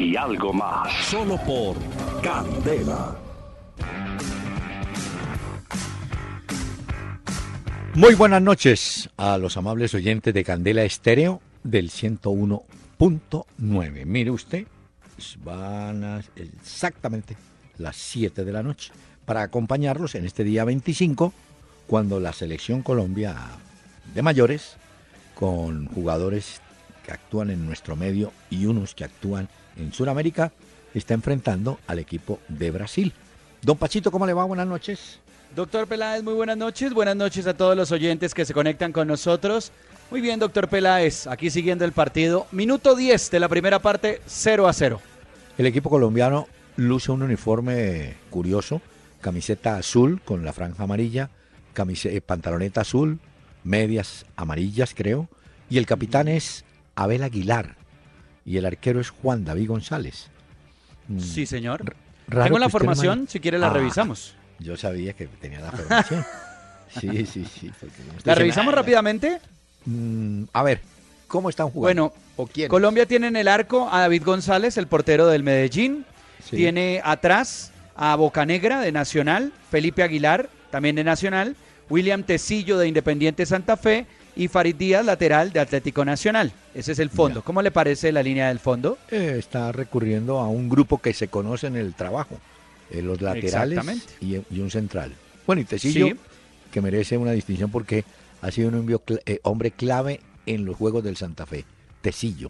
y algo más. Solo por Candela. Muy buenas noches a los amables oyentes de Candela Estéreo del 101.9. Mire usted, van a exactamente las 7 de la noche para acompañarlos en este día 25, cuando la selección Colombia de mayores, con jugadores que actúan en nuestro medio y unos que actúan en Sudamérica, está enfrentando al equipo de Brasil. Don Pachito, ¿cómo le va? Buenas noches. Doctor Peláez, muy buenas noches. Buenas noches a todos los oyentes que se conectan con nosotros. Muy bien, doctor Peláez, aquí siguiendo el partido. Minuto 10 de la primera parte, 0 a 0. El equipo colombiano luce un uniforme curioso, camiseta azul con la franja amarilla, camiseta, eh, pantaloneta azul, medias amarillas creo, y el capitán es Abel Aguilar y el arquero es Juan David González. Mm, sí, señor. Raro Tengo la formación, si quiere la Ah, revisamos. Yo sabía que tenía la formación. Sí, sí, sí. ¿La revisamos "Ah, rápidamente? mm, a ver, ¿cómo están jugando? Bueno, ¿O quién? Colombia tiene en el arco a David González, el portero del Medellín. Sí. Tiene atrás a Bocanegra de Nacional, Felipe Aguilar, también de Nacional, William Tecillo de Independiente Santa Fe y Farid Díaz, lateral de Atlético Nacional. Ese es el fondo. Ya. ¿Cómo le parece la línea del fondo? Eh, está recurriendo a un grupo que se conoce en el trabajo, eh, los laterales y, y un central. Bueno, y Tecillo, Sí. que merece una distinción porque ha sido un cl- eh, hombre clave en los Juegos del Santa Fe. Tecillo.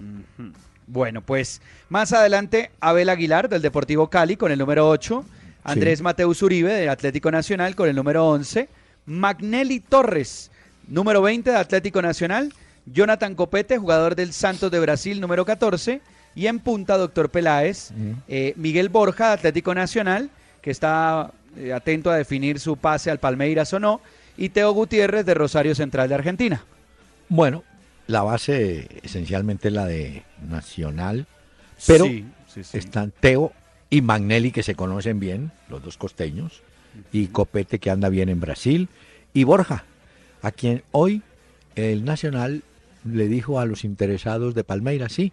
Bueno, pues más adelante Abel Aguilar del Deportivo Cali con el número 8, Andrés Mateus Uribe del Atlético Nacional con el número 11, Magnelli Torres, número 20 de Atlético Nacional, Jonathan Copete, jugador del Santos de Brasil, número 14, y en punta, doctor Peláez, eh, Miguel Borja de Atlético Nacional, que está eh, atento a definir su pase al Palmeiras o no, y Teo Gutiérrez de Rosario Central de Argentina. Bueno, la base esencialmente es la de Nacional, pero Sí, sí, sí. están Teo y Magnelli que se conocen bien, los dos costeños, y Copete que anda bien en Brasil, y Borja, a quien hoy el Nacional le dijo a los interesados de Palmeiras, sí,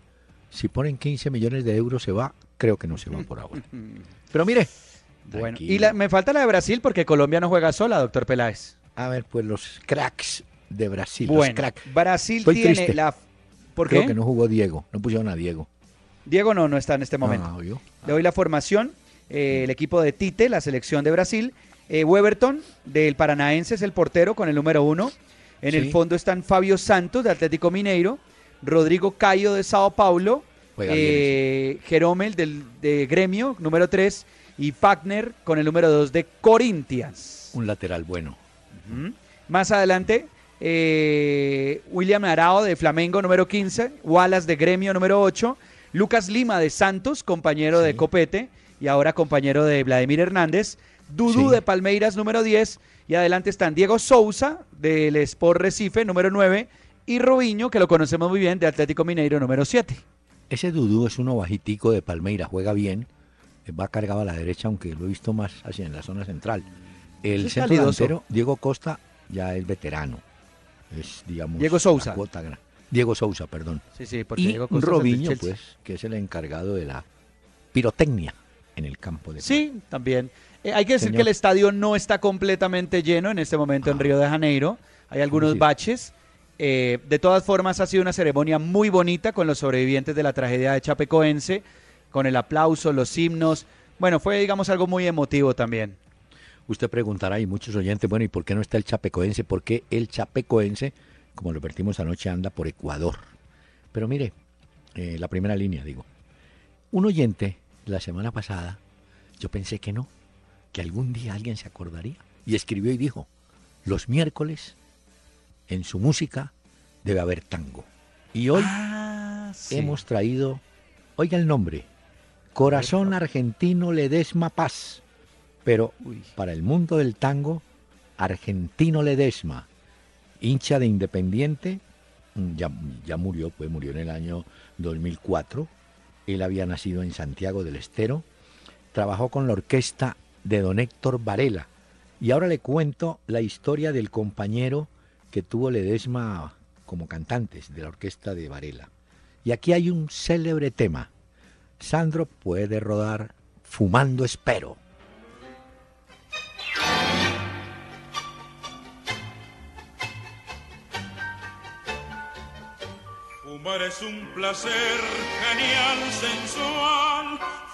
si ponen 15 millones de euros se va, creo que no se va por ahora. Pero mire, Bueno, y la- me falta la de Brasil porque Colombia no juega sola, doctor Peláez. a ver, pues los cracks de Brasil, bueno, los cracks. Brasil Estoy tiene triste. la... ¿Por Creo qué? que no jugó Diego, no pusieron a Diego. Diego no, no está en este momento. Ah, ¿vio? Le doy la formación, eh, el equipo de Tite, la selección de Brasil. Eh, Weberton, del Paranaense, es el portero con el número uno. En Sí. el fondo están Fabio Santos, de Atlético Mineiro. Rodrigo Cayo, de Sao Paulo. Eh, Jeromel, del, de Gremio, número 3. Y Pagner, con el número 2, de Corinthians. Un lateral bueno. Más adelante, eh, William Arao de Flamengo, número 15, Wallace de Gremio, número 8, Lucas Lima de Santos, compañero de. Copete y ahora compañero de Vladimir Hernández, Dudú Sí. de Palmeiras, número 10, y adelante están Diego Souza del Sport Recife, número 9, y Robinho, que lo conocemos muy bien, de Atlético Mineiro, número 7. Ese Dudú es uno bajitico de Palmeira, juega bien, va cargado a la derecha, aunque lo he visto más hacia en la zona central. El centro delantero, Diego Costa, ya es veterano. Es, digamos, Diego Sousa. Diego Sousa, perdón. Sí, sí, porque Y Diego Costa Robinho, pues, que es el encargado de la pirotecnia en el campo de Sí, también. Eh, hay que decir Señor. que el estadio no está completamente lleno en este momento en. Río de Janeiro. Hay algunos Sí. baches. Eh, de todas formas, ha sido una ceremonia muy bonita con los sobrevivientes de la tragedia de Chapecoense, con el aplauso, los himnos. Bueno, fue, digamos, algo muy emotivo también. Usted preguntará, y muchos oyentes, bueno, ¿y por qué no está el chapecoense? ¿Por qué el chapecoense, como lo vertimos anoche, anda por Ecuador? Pero mire, eh, la primera línea, digo. Un oyente, la semana pasada, yo pensé que no, que algún día alguien se acordaría. Y escribió y dijo, los miércoles, en su música, debe haber tango. Y hoy Ah, sí. hemos traído, oiga el nombre, Corazón argentino Ledesma Paz. Pero para el mundo del tango, Argentino Ledesma, hincha de Independiente, mm, ya, ya murió, pues murió en el año 2004. Él había nacido en Santiago del Estero. Trabajó con la orquesta de don Héctor Varela. Y ahora le cuento la historia del compañero que tuvo Ledesma como cantantes de la orquesta de Varela. Y aquí hay un célebre tema. Sandro puede rodar fumando espero. Fumar es un placer genial, sensual.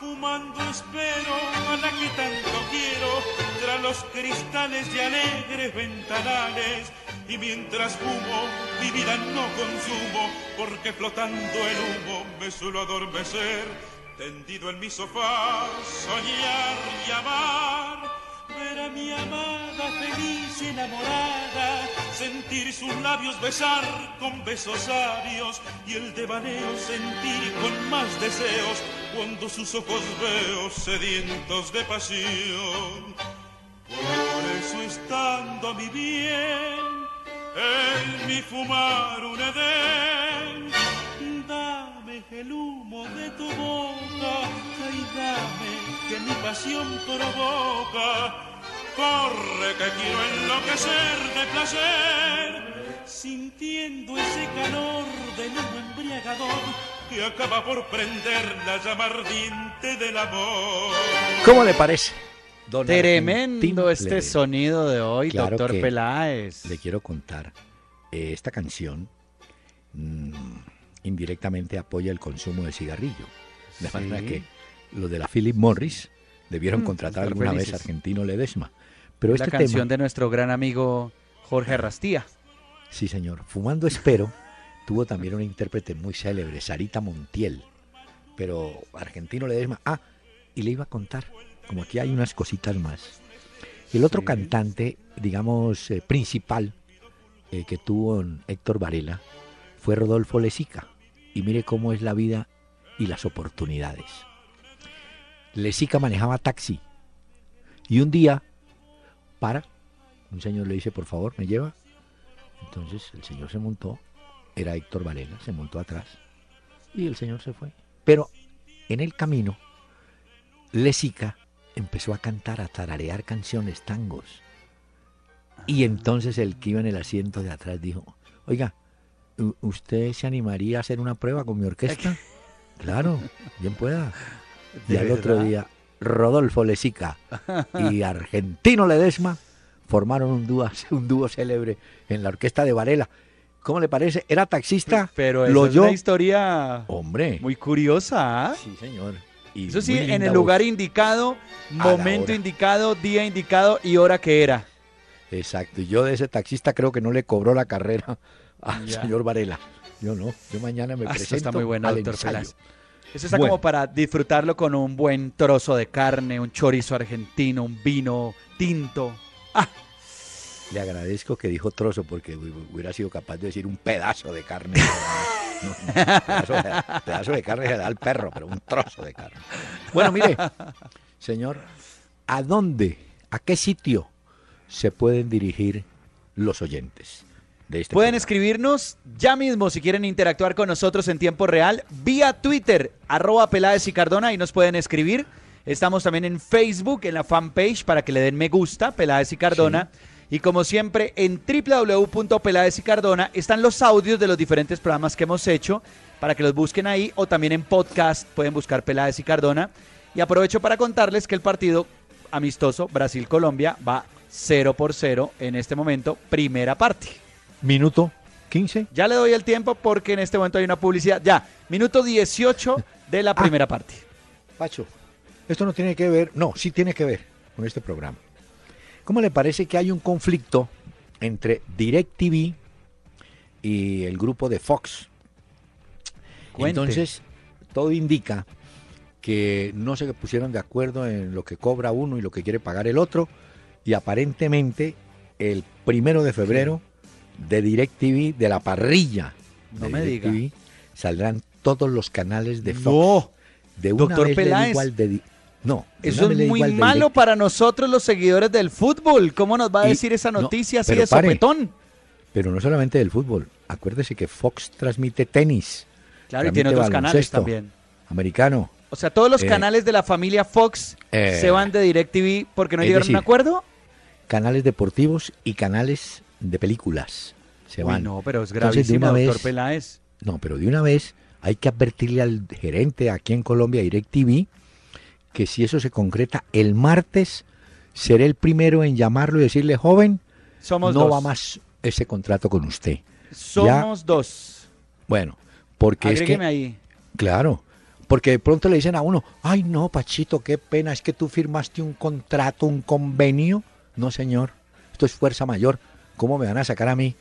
Fumando espero a la que tanto quiero, tras los cristales de alegres ventanales. Y mientras fumo, mi vida no consumo, porque flotando el humo me suelo adormecer. Tendido en mi sofá, soñar y amar ver mi amada feliz enamorada, sentir sus labios besar con besos sabios y el devaneo sentir con más deseos cuando sus ojos veo sedientos de pasión. Por eso estando a mi bien, en mi fumar un edén, dame el humo de tu boca, y dame que mi pasión provoca Corre que quiero enloquecer de placer, sintiendo ese calor de humo embriagador que acaba por prender la llama ardiente del amor. ¿Cómo le parece? Tremendo este sonido de hoy, doctor Peláez. Le quiero contar, eh, esta canción mm, indirectamente apoya el consumo de cigarrillo. De manera que los de la Philip Morris debieron mm, contratar alguna vez a Argentino Ledesma. Pero la canción de nuestro gran amigo Jorge Rastía. Sí, señor. Fumando Espero tuvo también una intérprete muy célebre, Sarita Montiel. Pero Argentino Ledesma. Ah, y le iba a contar, como aquí hay unas cositas más. El otro cantante, digamos, eh, principal eh, que tuvo Héctor Varela fue Rodolfo Lesica. Y mire cómo es la vida y las oportunidades. Lesica manejaba taxi. Y un día para, un señor le dice, por favor, me lleva. Entonces el señor se montó, era Héctor Varela, se montó atrás y el señor se fue. Pero en el camino, Lesica empezó a cantar, a tararear canciones, tangos. Y entonces el que iba en el asiento de atrás dijo, oiga, ¿usted se animaría a hacer una prueba con mi orquesta? claro, bien pueda. Y al otro día, Rodolfo Lesica y Argentino Ledesma formaron un dúo, un dúo célebre en la orquesta de Varela. ¿Cómo le parece? Era taxista. Pero es una historia Hombre. muy curiosa. ¿ah? Sí, señor. Eso sí, en el lugar indicado, momento indicado, día indicado y hora que era. Exacto. Y yo de ese taxista creo que no le cobró la carrera al señor Varela. Yo no. Yo mañana me ah, presento está muy bueno, doctor eso está como para disfrutarlo con un buen trozo de carne, un chorizo argentino, un vino tinto. ¡Ah! Le agradezco que dijo trozo porque hubiera sido capaz de decir un pedazo de carne. pedazo, de, carne se da al perro, pero un trozo de carne. Bueno, mire, señor, ¿a dónde, a qué sitio se pueden dirigir los oyentes? Este Pueden escribirnos ya mismo si quieren interactuar con nosotros en tiempo real vía Twitter, arroba Peláez y Cardona, y nos pueden escribir. Estamos también en Facebook, en la fanpage, para que le den me gusta, Peláez y Cardona. Y como siempre, en www.peláez y Cardona están los audios de los diferentes programas que hemos hecho, para que los busquen ahí, o también en podcast pueden buscar Peláez y Cardona. Y aprovecho para contarles que el partido amistoso Brasil-Colombia va 0 por 0 en este momento, primera parte. Minuto 15. Ya le doy el tiempo porque en este momento hay una publicidad. Ya, minuto 18 de la ah. primera parte. Pacho, esto no tiene que ver, no, sí tiene que ver con este programa. ¿Cómo le parece que hay un conflicto entre DirecTV y el grupo de Fox? Entonces, todo indica que no se pusieron de acuerdo en lo que cobra uno y lo que quiere pagar el otro, y aparentemente el primero de febrero de DirecTV, de la parrilla no me diga. saldrán todos los canales de Fox. de una Doctor vez Peláez. digo al de... No, Eso es muy de malo para nosotros los seguidores del fútbol. ¿Cómo nos va a Y- decir esa no, noticia así pero de pare. sopetón? Pero no solamente del fútbol. Acuérdese que Fox transmite tenis. Claro, y tiene otros canales también. Americano. O sea, todos los Eh, canales de la familia Fox eh, se van de DirecTV porque no llegaron a un acuerdo. canales deportivos y canales de películas. Se Uy, van. no, pero es Entonces, de gravísimo, una doctor vez- Peláez. No, pero de una vez hay que advertirle al gerente aquí en Colombia, DirecTV, que si eso se concreta el martes, seré el primero en llamarlo y decirle, joven, Somos no dos. va más ese contrato con usted. Somos dos. Bueno, porque Agrégueme es que, ahí. claro, porque de pronto le dicen a uno, ay no, Pachito, qué pena, es que tú firmaste un contrato, un convenio. No, señor, esto es fuerza mayor. ¿Cómo me van a sacar a mí?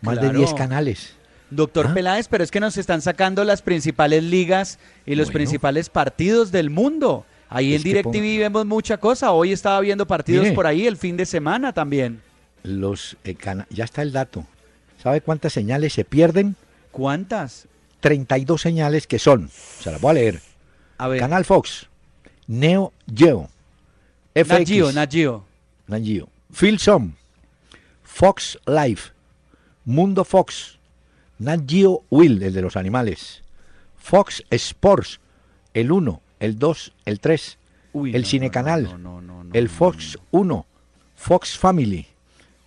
Más Claro. de 10 canales. Doctor ¿Ah? Peláez, pero es que nos están sacando las principales ligas y los Bueno. principales partidos del mundo. Ahí Es en DirecTV vemos mucha cosa. Hoy estaba viendo partidos Mire. por ahí el fin de semana también. Los eh, ya está el dato. ¿Sabe cuántas señales se pierden? ¿Cuántas? 32 señales que son, se las voy a leer. A ver. Canal Fox, Neo Geo, FX, Nat Geo, Nat Geo. Nat Geo, Filsom, Fox Life, Mundo Fox, Nat Geo Will, el de los animales, Fox Sports, el 1, el 2, el 3, Uy, el no, Cine no, Canal, no, el Fox 1, Fox Family,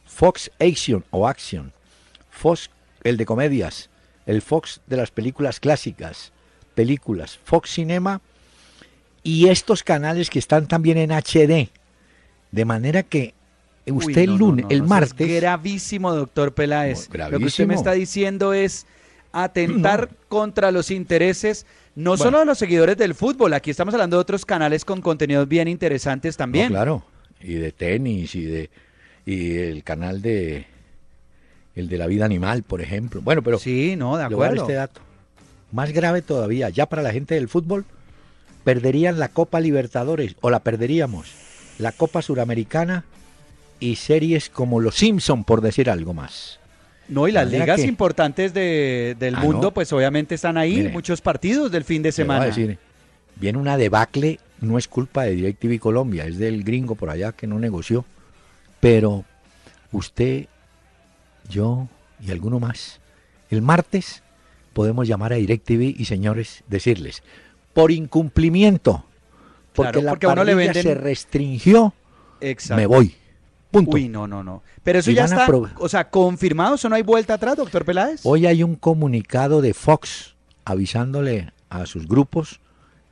Fox Action o Action, Fox el de comedias, el Fox de las películas clásicas, películas, Fox Cinema y estos canales que están también en HD. De manera que usted el no, lunes, no, el no, martes, Es gravísimo, doctor Peláez. No, Lo que usted me gravísimo. está diciendo es atentar contra los intereses no Bueno. solo de los seguidores del fútbol, aquí estamos hablando de otros canales con contenidos bien interesantes también. claro, y de tenis y de y el canal de el de la vida animal, por ejemplo. Bueno, pero sí, no, de Le voy a dar acuerdo. este dato. Más grave todavía, ya para la gente del fútbol, perderían la Copa Libertadores, o la perderíamos, la Copa Suramericana y series como Los Simpson, por decir algo más. No, y las ligas que- importantes de- del Ah, mundo, no. pues obviamente están ahí, Mire. muchos partidos del fin de semana. decir, viene una debacle, no es culpa de DirecTV Colombia, es del gringo por allá que no negoció. Pero usted, yo y alguno más, el martes podemos llamar a DirecTV y señores, decirles, por incumplimiento, porque Claro, la porque uno le venden- se restringió, Exacto. me voy. Punto. Uy, no, no, no. Pero eso Y ya está, o sea, confirmado, eso no hay vuelta atrás, doctor Peláez. Hoy hay un comunicado de Fox avisándole a sus grupos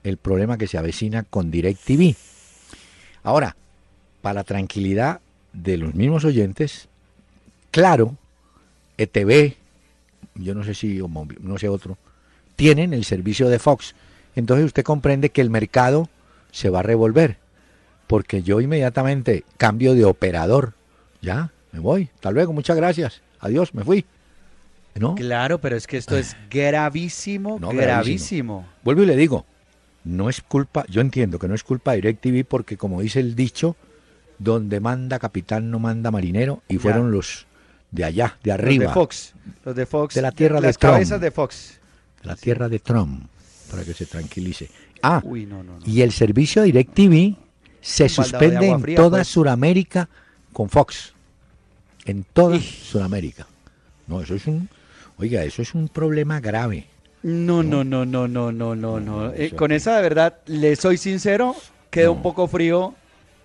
el problema que se avecina con DirecTV. Ahora, para tranquilidad de los mismos oyentes, claro, ETV, yo no sé si no sé otro, tienen el servicio de Fox. Entonces usted comprende que el mercado se va a revolver, porque yo inmediatamente cambio de operador. Ya, me voy. Hasta luego, muchas gracias. Adiós, me fui. ¿No? Claro, pero es que esto es gravísimo, No, gravísimo. Vuelvo y le digo, no es culpa, yo entiendo que no es culpa de DirecTV porque como dice el dicho, donde manda capitán no manda marinero y Ya. fueron los de allá, de Los arriba, de Fox, los de Fox, De la tierra de las Trump. cabezas de Fox. de la tierra de Trump, para que se tranquilice. Ah, Uy, no, no, no. y el servicio de DirecTV se suspende en fría, toda pues. Sudamérica con Fox. En toda. Sudamérica. No, eso es un, oiga, eso es un problema grave. No, no, no, no, no, no, no, no. Eh, con esa de verdad, le soy sincero, quedo un poco frío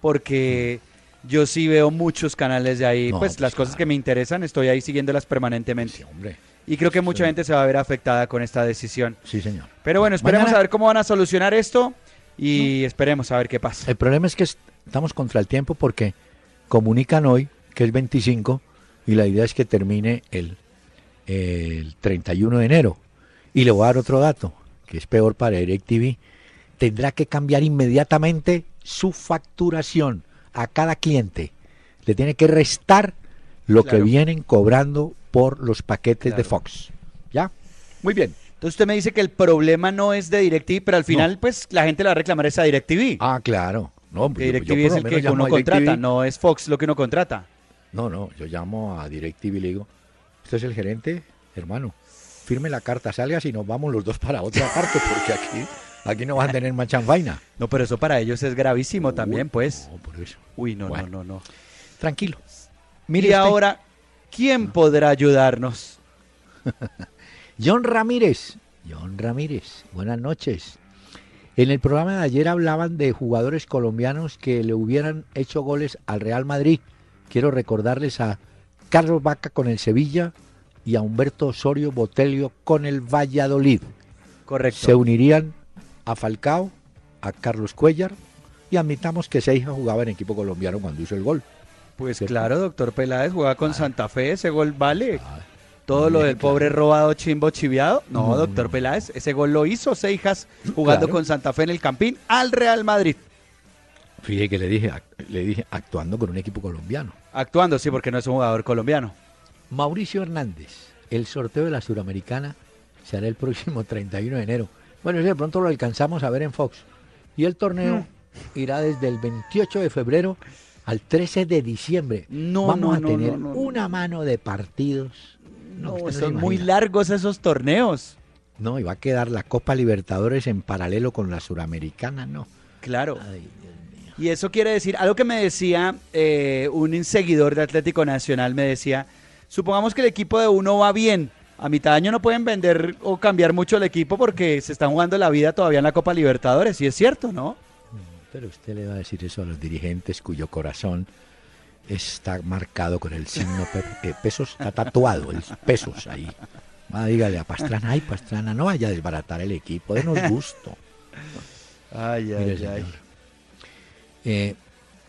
porque yo sí veo muchos canales de ahí, No, pues, pues, las cosas que me interesan, estoy ahí siguiéndolas permanentemente. Sí, hombre. Y creo que mucha Sí. gente se va a ver afectada con esta decisión. Sí, señor. Pero bueno, esperemos Mañana- a ver cómo van a solucionar esto y esperemos a ver qué pasa. El problema es que est- estamos contra el tiempo porque comunican hoy que es 25 y la idea es que termine el, el 31 de enero. Y le voy a dar otro dato, que es peor para DirecTV. Tendrá que cambiar inmediatamente su facturación a cada cliente. Le tiene que restar lo que vienen cobrando por los paquetes de. Fox. ¿Ya? Muy bien. Entonces usted me dice que el problema no es de DirecTV, pero al final, pues, la gente le va a reclamar esa DirecTV. Ah, claro. No, yo- yo DirecTV por es el que uno contrata, no es Fox lo que uno contrata. No, no, yo llamo a DirecTV y le digo, usted es el gerente, hermano, firme la carta, salga si nos vamos los dos para otra parte, porque aquí Aquí no van a tener más chanfaina. No, pero eso para ellos es gravísimo también, pues. No, por eso. Uy, no, no, no, no. Tranquilo. Mire y ahora, ¿quién podrá ayudarnos? John Ramírez. John Ramírez, buenas noches. En el programa de ayer hablaban de jugadores colombianos que le hubieran hecho goles al Real Madrid. Quiero recordarles a Carlos Vaca con el Sevilla y a Humberto Osorio Botelio con el Valladolid. Correcto. Se unirían a Falcao, a Carlos Cuellar y admitamos que Seija jugaba en equipo colombiano cuando hizo el gol. Pues claro, doctor Peláez jugaba con Santa Fe, ese gol vale. Todo lo del pobre robado chimbo chiviado. No, doctor Peláez, ese gol lo hizo Seijas jugando con Santa Fe en el Campín al Real Madrid. Fíjate que le dije, le dije actuando con un equipo colombiano. Actuando, sí, porque no es un jugador colombiano. Mauricio Hernández, el sorteo de la Suramericana se hará el próximo 31 de enero. Bueno, de pronto lo alcanzamos a ver en Fox. Y el torneo mm. irá desde el 28 de febrero al 13 de diciembre. No, Vamos a tener una mano de partidos. No, son muy largos esos torneos. No, y va a quedar la Copa Libertadores en paralelo con la Suramericana, no. Claro. y eso quiere decir, algo que me decía eh, un seguidor de Atlético Nacional, me decía, supongamos que el equipo de uno va bien, a mitad de año no pueden vender o cambiar mucho el equipo porque se están jugando la vida todavía en la Copa Libertadores, y es cierto, ¿no? Pero usted le va a decir eso a los dirigentes cuyo corazón está marcado con el signo eh, pesos, está tatuado el pesos ahí. Va, dígale a Pastrana, ay Pastrana, no vaya a desbaratar el equipo, denos gusto. Ay, ay, ay. Eh,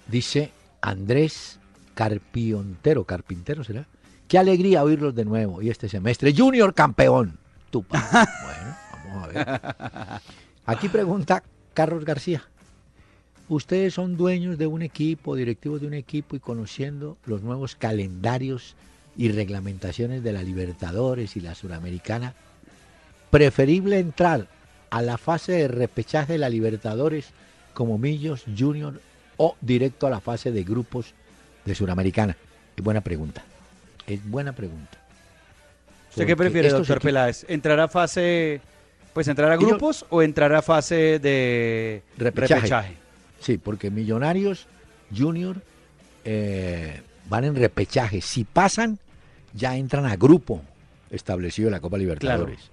dice Andrés Carpiontero, Carpintero será, Qué alegría oírlos de nuevo y este semestre. Junior campeón. Tupa. bueno, vamos a ver. Aquí pregunta Carlos García. Ustedes son dueños de un equipo, directivos de un equipo y conociendo los nuevos calendarios y reglamentaciones de la Libertadores y la Suramericana, preferible entrar a la fase de repechaje de la Libertadores como Millos Junior o directo a la fase de grupos de Suramericana? Es buena pregunta. Es buena pregunta. ¿Usted qué prefiere, doctor Peláez? ¿Entrar a fase, pues entrar a grupos o entrar a fase de repechaje? Sí, porque Millonarios Junior eh, van en repechaje. Si pasan, ya entran a grupo establecido en la Copa Libertadores.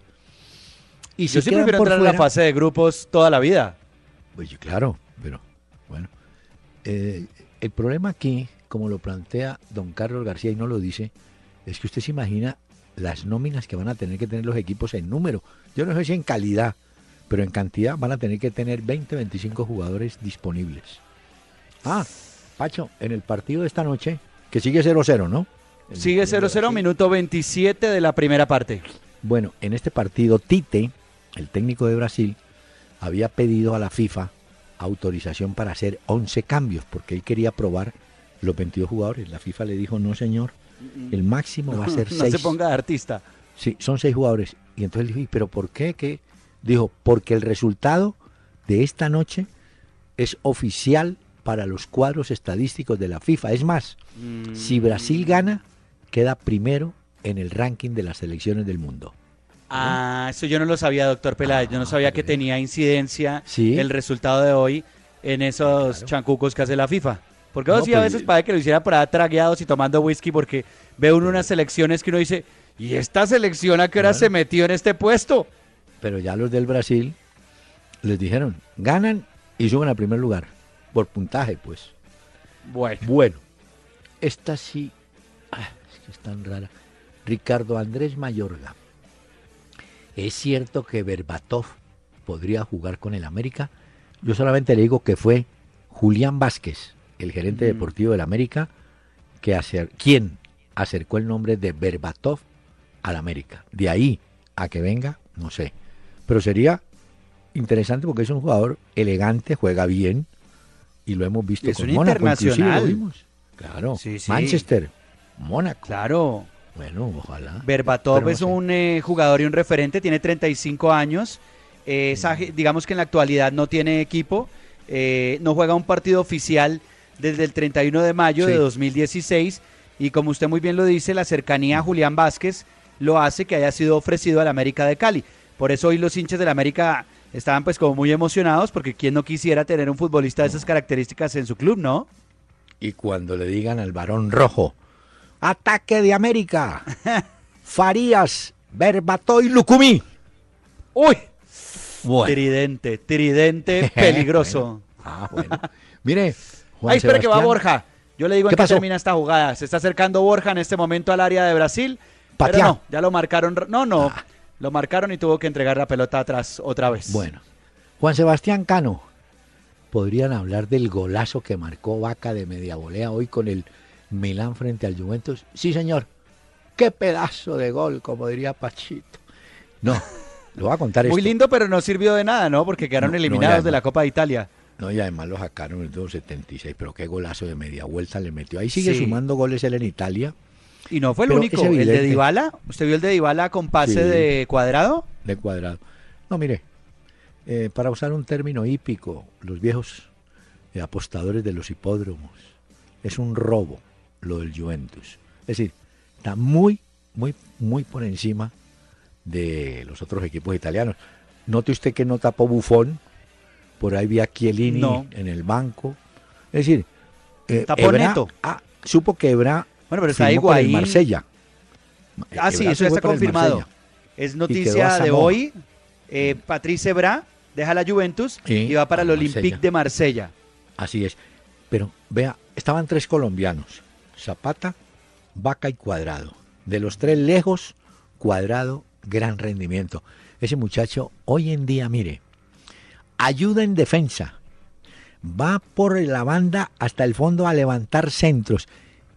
Y si Yo sí prefiero entrar en la fase de grupos toda la vida. Pues claro, pero bueno. Eh, el problema aquí como lo plantea don Carlos García y no lo dice, es que usted se imagina las nóminas que van a tener que tener los equipos en número. Yo no sé si en calidad, pero en cantidad van a tener que tener 20, 25 jugadores disponibles. Ah, Pacho, en el partido de esta noche, que sigue 0-0, ¿no? Sigue 0-0, minuto 27 de la primera parte. Bueno, en este partido, Tite, el técnico de Brasil, había pedido a la FIFA autorización para hacer 11 cambios, porque él quería probar los 22 jugadores. La FIFA le dijo, no señor, el máximo va a ser 6. No se ponga de artista. Sí, son 6 jugadores. Y entonces le dije, ¿pero por qué? ¿Qué? Dijo, porque el resultado de esta noche es oficial para los cuadros estadísticos de la FIFA. Es más, si mm. Brasil gana, queda primero en el ranking de las selecciones del mundo. Ah, eso yo no lo sabía, doctor Peláez. yo no ah, sabía que tenía incidencia el resultado de hoy en esos chancucos que hace la FIFA. Porque no, sí, a pues, veces parece que lo hiciera por ahí tragueados y tomando whisky porque ve uno unas selecciones que uno dice, ¿y esta selección a qué hora se metió en este puesto? Pero ya los del Brasil les dijeron, ganan y suben al primer lugar, por puntaje, pues. Bueno. Bueno, esta sí, ah, es que es tan rara. Ricardo Andrés Mayorga. ¿Es cierto que Berbatov podría jugar con el América? Yo solamente le digo que fue Julián Vázquez, el gerente mm. deportivo del América, que hacer, quien acercó el nombre de Berbatov al América. De ahí a que venga, no sé. Pero sería interesante porque es un jugador elegante, juega bien y lo hemos visto es con un Mónaco, internacional. Claro, Manchester, Mónaco. Claro. Bueno, ojalá. Berbatov es un eh, jugador y un referente, tiene 35 años. Eh, digamos que en la actualidad no tiene equipo, eh, no juega un partido oficial desde el 31 de mayo de 2016 y como usted muy bien lo dice, la cercanía a Julián Vázquez lo hace que haya sido ofrecido al América de Cali. Por eso hoy los hinchas del América estaban pues como muy emocionados porque quién no quisiera tener un futbolista de esas características en su club, ¿no? Y cuando le digan al varón rojo, ataque de América, Farías, Berbato y Lucumí. Uy, tridente, tridente peligroso. Ah, bueno. Mire, Juan Ay, espera que va Borja. Yo le digo en qué termina esta jugada. Se está acercando Borja en este momento al área de Brasil. Pero no, ya lo marcaron. No, no. Ah. Lo marcaron y tuvo que entregar la pelota atrás otra vez. Bueno. Juan Sebastián Cano. Podrían hablar del golazo que marcó Vaca de media volea hoy con el Milán frente al Juventus. Sí, señor. Qué pedazo de gol, como diría Pachito. No, lo voy a contar Muy lindo, pero no sirvió de nada, ¿no? Porque quedaron eliminados de la Copa de Italia. No, y además lo sacaron en el 276, pero qué golazo de media vuelta le metió. Ahí sigue sumando goles él en Italia. Y no fue el único, el de Dybala. ¿Usted vio el de Dybala con pase de cuadrado? De cuadrado. No, mire, eh, para usar un término hípico, los viejos eh, apostadores de los hipódromos, es un robo lo del Juventus. Es decir, está muy, muy, muy por encima de los otros equipos italianos. Note usted que no tapó Bufón, por ahí vi a Chiellini en el banco. Es decir, eh, Ebra, ah, supo que Ebra bueno, pero está ahí en Marsella. Ah, sí, eso está confirmado. Es noticia de hoy. Eh, Patrice Ebra deja la Juventus y va para el Olympique de Marsella. Así es. Pero vea, estaban tres colombianos. Zapata, Vaca y Cuadrado. De los tres lejos, Cuadrado, gran rendimiento. Ese muchacho hoy en día, mire, ayuda en defensa. Va por la banda hasta el fondo a levantar centros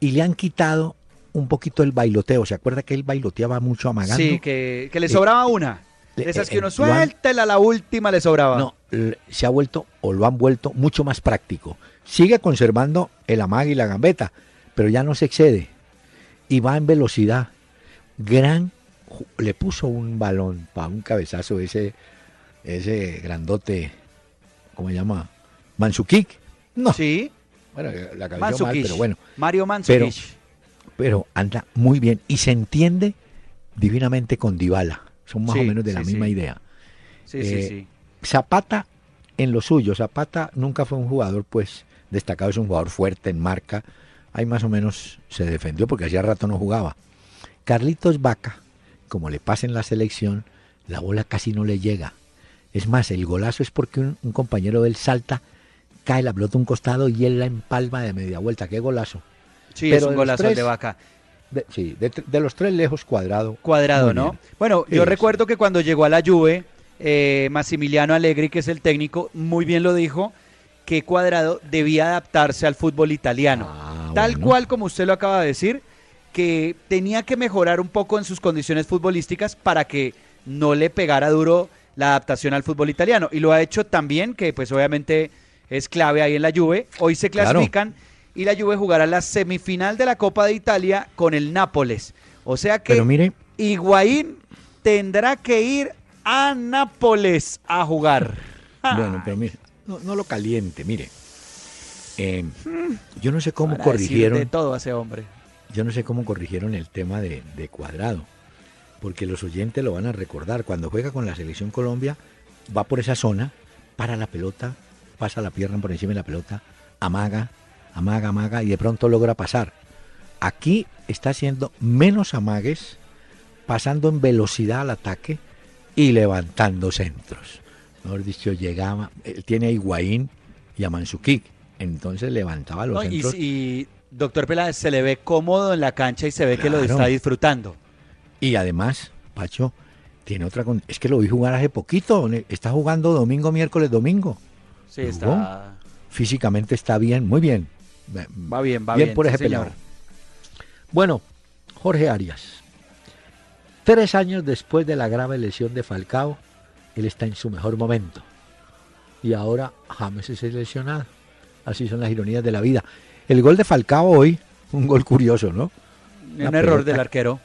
y le han quitado un poquito el bailoteo. ¿Se acuerda que él bailoteaba mucho amagando? Sí, que, le sobraba una. esas que uno eh, suéltela, la última le sobraba. No, se ha vuelto, o lo han vuelto, mucho más práctico. Sigue conservando el amague y la gambeta, pero ya no se excede. Y va en velocidad. Gran, le puso un balón para un cabezazo ese, ese grandote, ¿cómo se llama? Mansukik. No. Sí. Bueno, la cabeza mal, pero bueno. Mario Mansukik. Pero, anda muy bien y se entiende divinamente con Dybala. Son más o menos de la misma idea. Sí, sí, eh, sí. Zapata en lo suyo. Zapata nunca fue un jugador, pues, destacado. Es un jugador fuerte en marca. Ahí más o menos se defendió porque hacía rato no jugaba. Carlitos Vaca, como le pasa en la selección, la bola casi no le llega. Es más, el golazo es porque un, compañero del salta, cae la pelota a un costado y él la empalma de media vuelta. ¡Qué golazo! Sí, es un golazo de vaca. sí, de, los tres lejos cuadrado. Cuadrado, ¿no? Bueno, yo recuerdo que cuando llegó a la Juve, eh, Massimiliano Allegri, que es el técnico, muy bien lo dijo, que Cuadrado debía adaptarse al fútbol italiano. Ah, Tal cual como usted lo acaba de decir, que tenía que mejorar un poco en sus condiciones futbolísticas para que no le pegara duro la adaptación al fútbol italiano. Y lo ha hecho también, que pues obviamente es clave ahí en la Juve. Hoy se clasifican y la Juve jugará la semifinal de la Copa de Italia con el Nápoles. O sea que Pero mire, Higuaín tendrá que ir a Nápoles a jugar. Bueno, pero mire, no, lo caliente, mire. Eh, yo no sé cómo corrigieron. De todo a ese hombre. Yo no sé cómo corrigieron el tema de, de cuadrado porque los oyentes lo van a recordar. Cuando juega con la selección Colombia, va por esa zona, para la pelota, pasa la pierna por encima de la pelota, amaga, amaga, amaga y de pronto logra pasar. Aquí está haciendo menos amagues, pasando en velocidad al ataque y levantando centros. Mejor dicho, llegaba, él tiene a Higuaín y a Mansukik, entonces levantaba los centros. Y, doctor Peláez se le ve cómodo en la cancha y se ve que lo está disfrutando. Y además, Pacho, tiene otra... Es que lo vi jugar hace poquito. Está jugando domingo, miércoles, domingo. Sí, está... Físicamente está bien, muy bien. Va bien, va bien. Bien por ese Bueno, Jorge Arias. Tres años después de la grave lesión de Falcao, él está en su mejor momento. Y ahora James es lesionado. Así son las ironías de la vida. El gol de Falcao hoy, un gol curioso, ¿no? Un error del arquero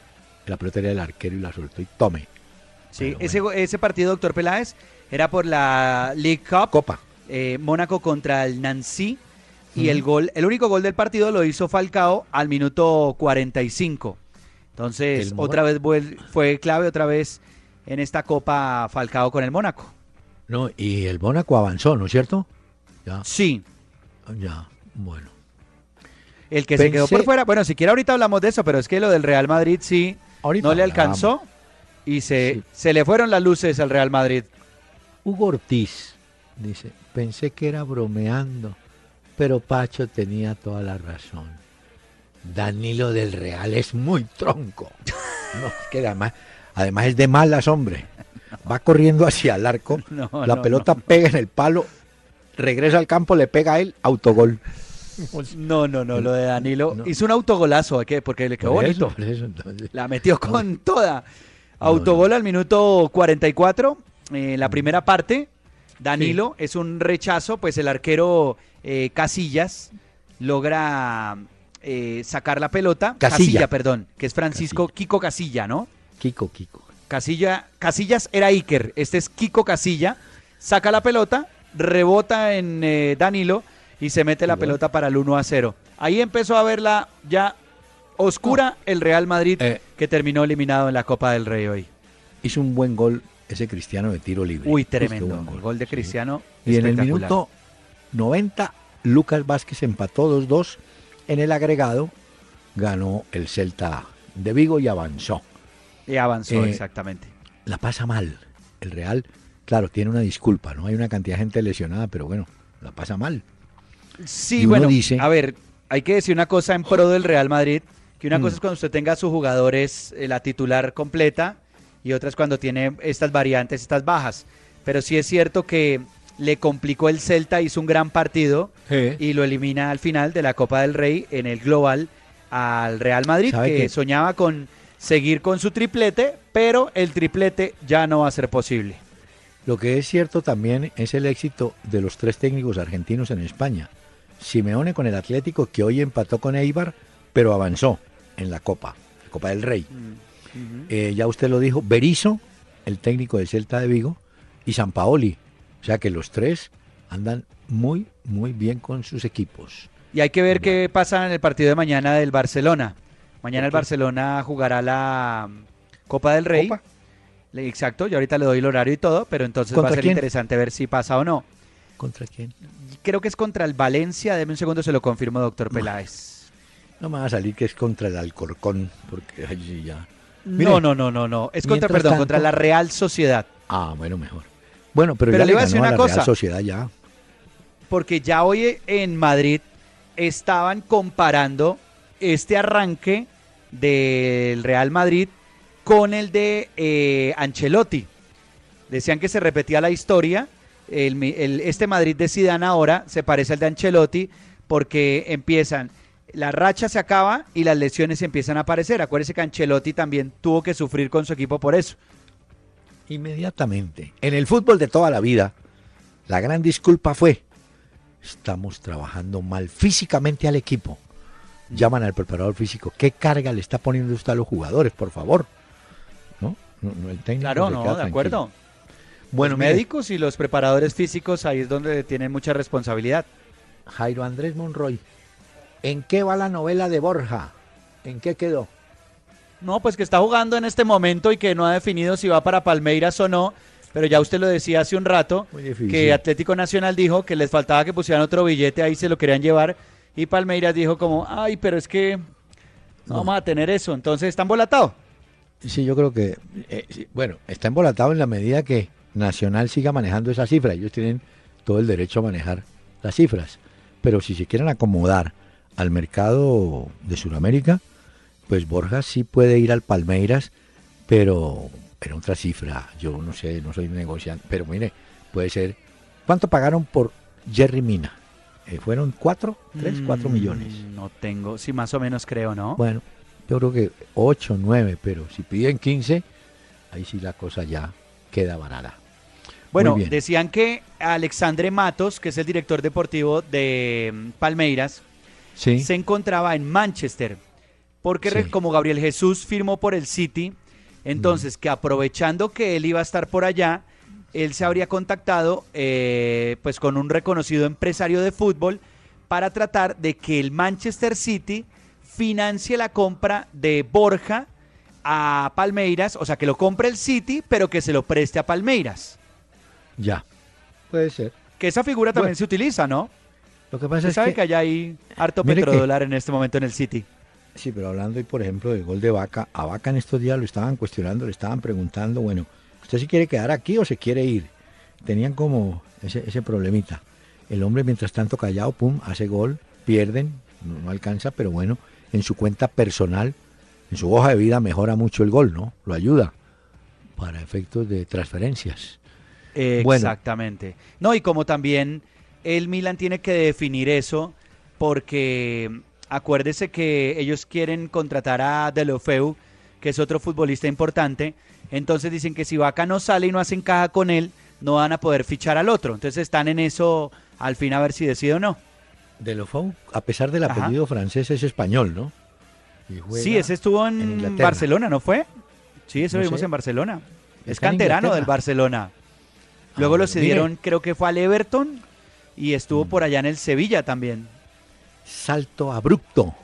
la pelota era del arquero y la soltó y tome. Sí, ese, ese partido, doctor Peláez, era por la League Cup. Copa. Eh, Mónaco contra el Nancy. Y el gol, el único gol del partido lo hizo Falcao al minuto 45. Entonces, otra vez fue clave, otra vez en esta Copa Falcao con el Mónaco. No, y el Mónaco avanzó, ¿no es cierto? Ya. Sí. Ya, bueno. El que se quedó por fuera, bueno, siquiera ahorita hablamos de eso, pero es que lo del Real Madrid sí no le alcanzó y se, se le fueron las luces al Real Madrid. Hugo Ortiz dice, pensé que era bromeando, pero Pacho tenía toda la razón. Danilo del Real es muy tronco. No, que además, además es de malas, hombre. Va corriendo hacia el arco, la pelota pega en el palo, regresa al campo, le pega a él, autogol. No, no, no, lo de Danilo. Hizo un autogolazo, ¿qué? Porque le quedó bonito. La metió con toda. Autogol al minuto 44, eh, la primera parte. Danilo es un rechazo, pues el arquero eh, Casillas logra eh, sacar la pelota. Casilla. perdón, que es Francisco Kiko Casilla, ¿no? Kiko, Kiko. Casilla, Casillas era Iker, este es Kiko Casilla. Saca la pelota, rebota en Danilo y se mete la pelota para el 1 a 0. Ahí empezó a verla ya oscura el Real Madrid eh. que terminó eliminado en la Copa del Rey hoy. Hizo un buen gol ese Cristiano de tiro libre. Uy, tremendo. El gol de Cristiano. Y en el minuto 90, Lucas Vázquez empató 2-2 en el agregado. Ganó el Celta de Vigo y avanzó. Y avanzó, eh, exactamente. La pasa mal. El Real, claro, tiene una disculpa, ¿no? Hay una cantidad de gente lesionada, pero bueno, la pasa mal. Sí, bueno, a ver, hay que decir una cosa en pro del Real Madrid, que una mm. cosa es cuando usted tenga a sus jugadores eh, la titular completa y otra es cuando tiene estas variantes, estas bajas. Pero sí es cierto que le complicó el Celta, hizo un gran partido y lo elimina al final de la Copa del Rey en el global al Real Madrid, que soñaba con seguir con su triplete, pero el triplete ya no va a ser posible. Lo que es cierto también es el éxito de los tres técnicos argentinos en España. Simeone con el Atlético, que hoy empató con Eibar, pero avanzó en la Copa, la Copa del Rey. Mm, eh, ya usted lo dijo, Berizzo, el técnico del Celta de Vigo, y San Paoli. O sea que los tres andan muy, muy bien con sus equipos. Y hay que ver qué pasa en el partido de mañana del Barcelona. Mañana el Barcelona jugará la Copa del Rey. Exacto, yo ahorita le doy el horario y todo, pero entonces va a ser interesante ver si pasa o no. ¿Contra quién? Creo que es contra el Valencia. Deme un segundo, se lo confirmo, doctor Peláez. No me va a salir que es contra el Alcorcón, porque allí ya. No, no, no, no, no. Es contra, perdón, contra la Real Sociedad. Ah, bueno, mejor. Bueno, pero, ya le iba a decir una la cosa. Real Sociedad ya. Porque ya hoy en Madrid estaban comparando este arranque del Real Madrid con el de eh, Ancelotti. Decían que se repetía la historia el, este Madrid de Zidane ahora se parece al de Ancelotti porque empiezan, la racha se acaba y las lesiones empiezan a aparecer. Acuérdese que Ancelotti también tuvo que sufrir con su equipo por eso. Inmediatamente. En el fútbol de toda la vida, la gran disculpa fue, estamos trabajando mal físicamente al equipo. Llaman al preparador físico, ¿qué carga le está poniendo usted a los jugadores, por favor? ¿No? el técnico claro, no, de acuerdo. Bueno, médicos y los preparadores físicos ahí es donde tienen mucha responsabilidad. Jairo Andrés Monroy, ¿en qué va la novela de Borja? ¿En qué quedó? No, pues que está jugando en este momento y que no ha definido si va para Palmeiras o no. Pero ya usted lo decía hace un rato, que Atlético Nacional dijo que les faltaba que pusieran otro billete, ahí se lo querían llevar. Y Palmeiras dijo como, ay, pero es que no, vamos a tener eso. Entonces, ¿está embolatado? Sí, yo creo que, eh, bueno, está embolatado en la medida que Nacional siga manejando esa cifra. Ellos tienen todo el derecho a manejar las cifras. Pero si se quieren acomodar al mercado de Sudamérica, pues Borja sí puede ir al Palmeiras, pero era otra cifra. Yo no sé, no soy negociante, pero mire, puede ser. ¿Cuánto pagaron por Jerry Mina? Eh, ¿Fueron cuatro, tres, cuatro mm, millones? No tengo, sí, más o menos creo, ¿no? Bueno, yo creo que ocho, nueve, pero si piden quince, ahí sí la cosa ya queda barata. Bueno, decían que Alexandre Matos, que es el director deportivo de mm, Se encontraba en Manchester, porque como Gabriel Jesús firmó por el City, entonces que aprovechando que él iba a estar por allá, él se habría contactado eh, pues con un reconocido empresario de fútbol para tratar de que el Manchester City financie la compra de Borja a Palmeiras, o sea, que lo compre el City, pero que se lo preste a Palmeiras. Ya. Puede ser. Que esa figura también se utiliza, ¿no? Lo que pasa es sabe que, que allá hay harto petrodólar en este momento en el City. Sí, pero hablando, por ejemplo, del gol de Vaca, a Vaca en estos días lo estaban cuestionando, le estaban preguntando, bueno, ¿usted si quiere quedar aquí o se quiere ir? Tenían como ese, ese problemita. El hombre, mientras tanto, callado, pum, hace gol, pierden, no, no alcanza, pero bueno, en su cuenta personal, en su hoja de vida mejora mucho el gol, ¿no? Lo ayuda para efectos de transferencias. Exactamente. No, y como también el Milan tiene que definir eso, porque acuérdese que ellos quieren contratar a Delofeu, que es otro futbolista importante. Entonces dicen que si Vaca no sale y no hacen caja con él, no van a poder fichar al otro. Entonces están en eso al fin a ver si decide o no. Delofeu, a pesar del apellido francés, es español, ¿no? Sí, ese estuvo en, en Barcelona, ¿no fue? Sí, eso no lo vimos sé. en Barcelona. Es canterano del Barcelona. Luego ah, lo cedieron, mire. creo que fue al Everton y estuvo mm. por allá en el Sevilla también. Salto abrupto.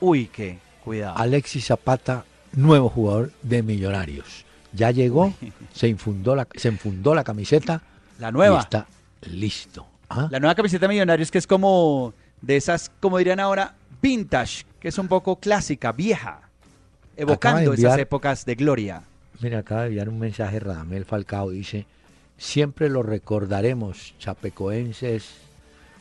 Uy, qué cuidado. Alexis Zapata, nuevo jugador de Millonarios. Ya llegó, se infundó la, se enfundó la camiseta. La nueva. Y está listo. ¿Ah? La nueva camiseta de Millonarios que es como de esas, como dirían ahora, vintage, que es un poco clásica, vieja, evocando enviar, esas épocas de gloria. Mira, acaba de enviar un mensaje Radamel Falcao, dice, siempre lo recordaremos, chapecoenses,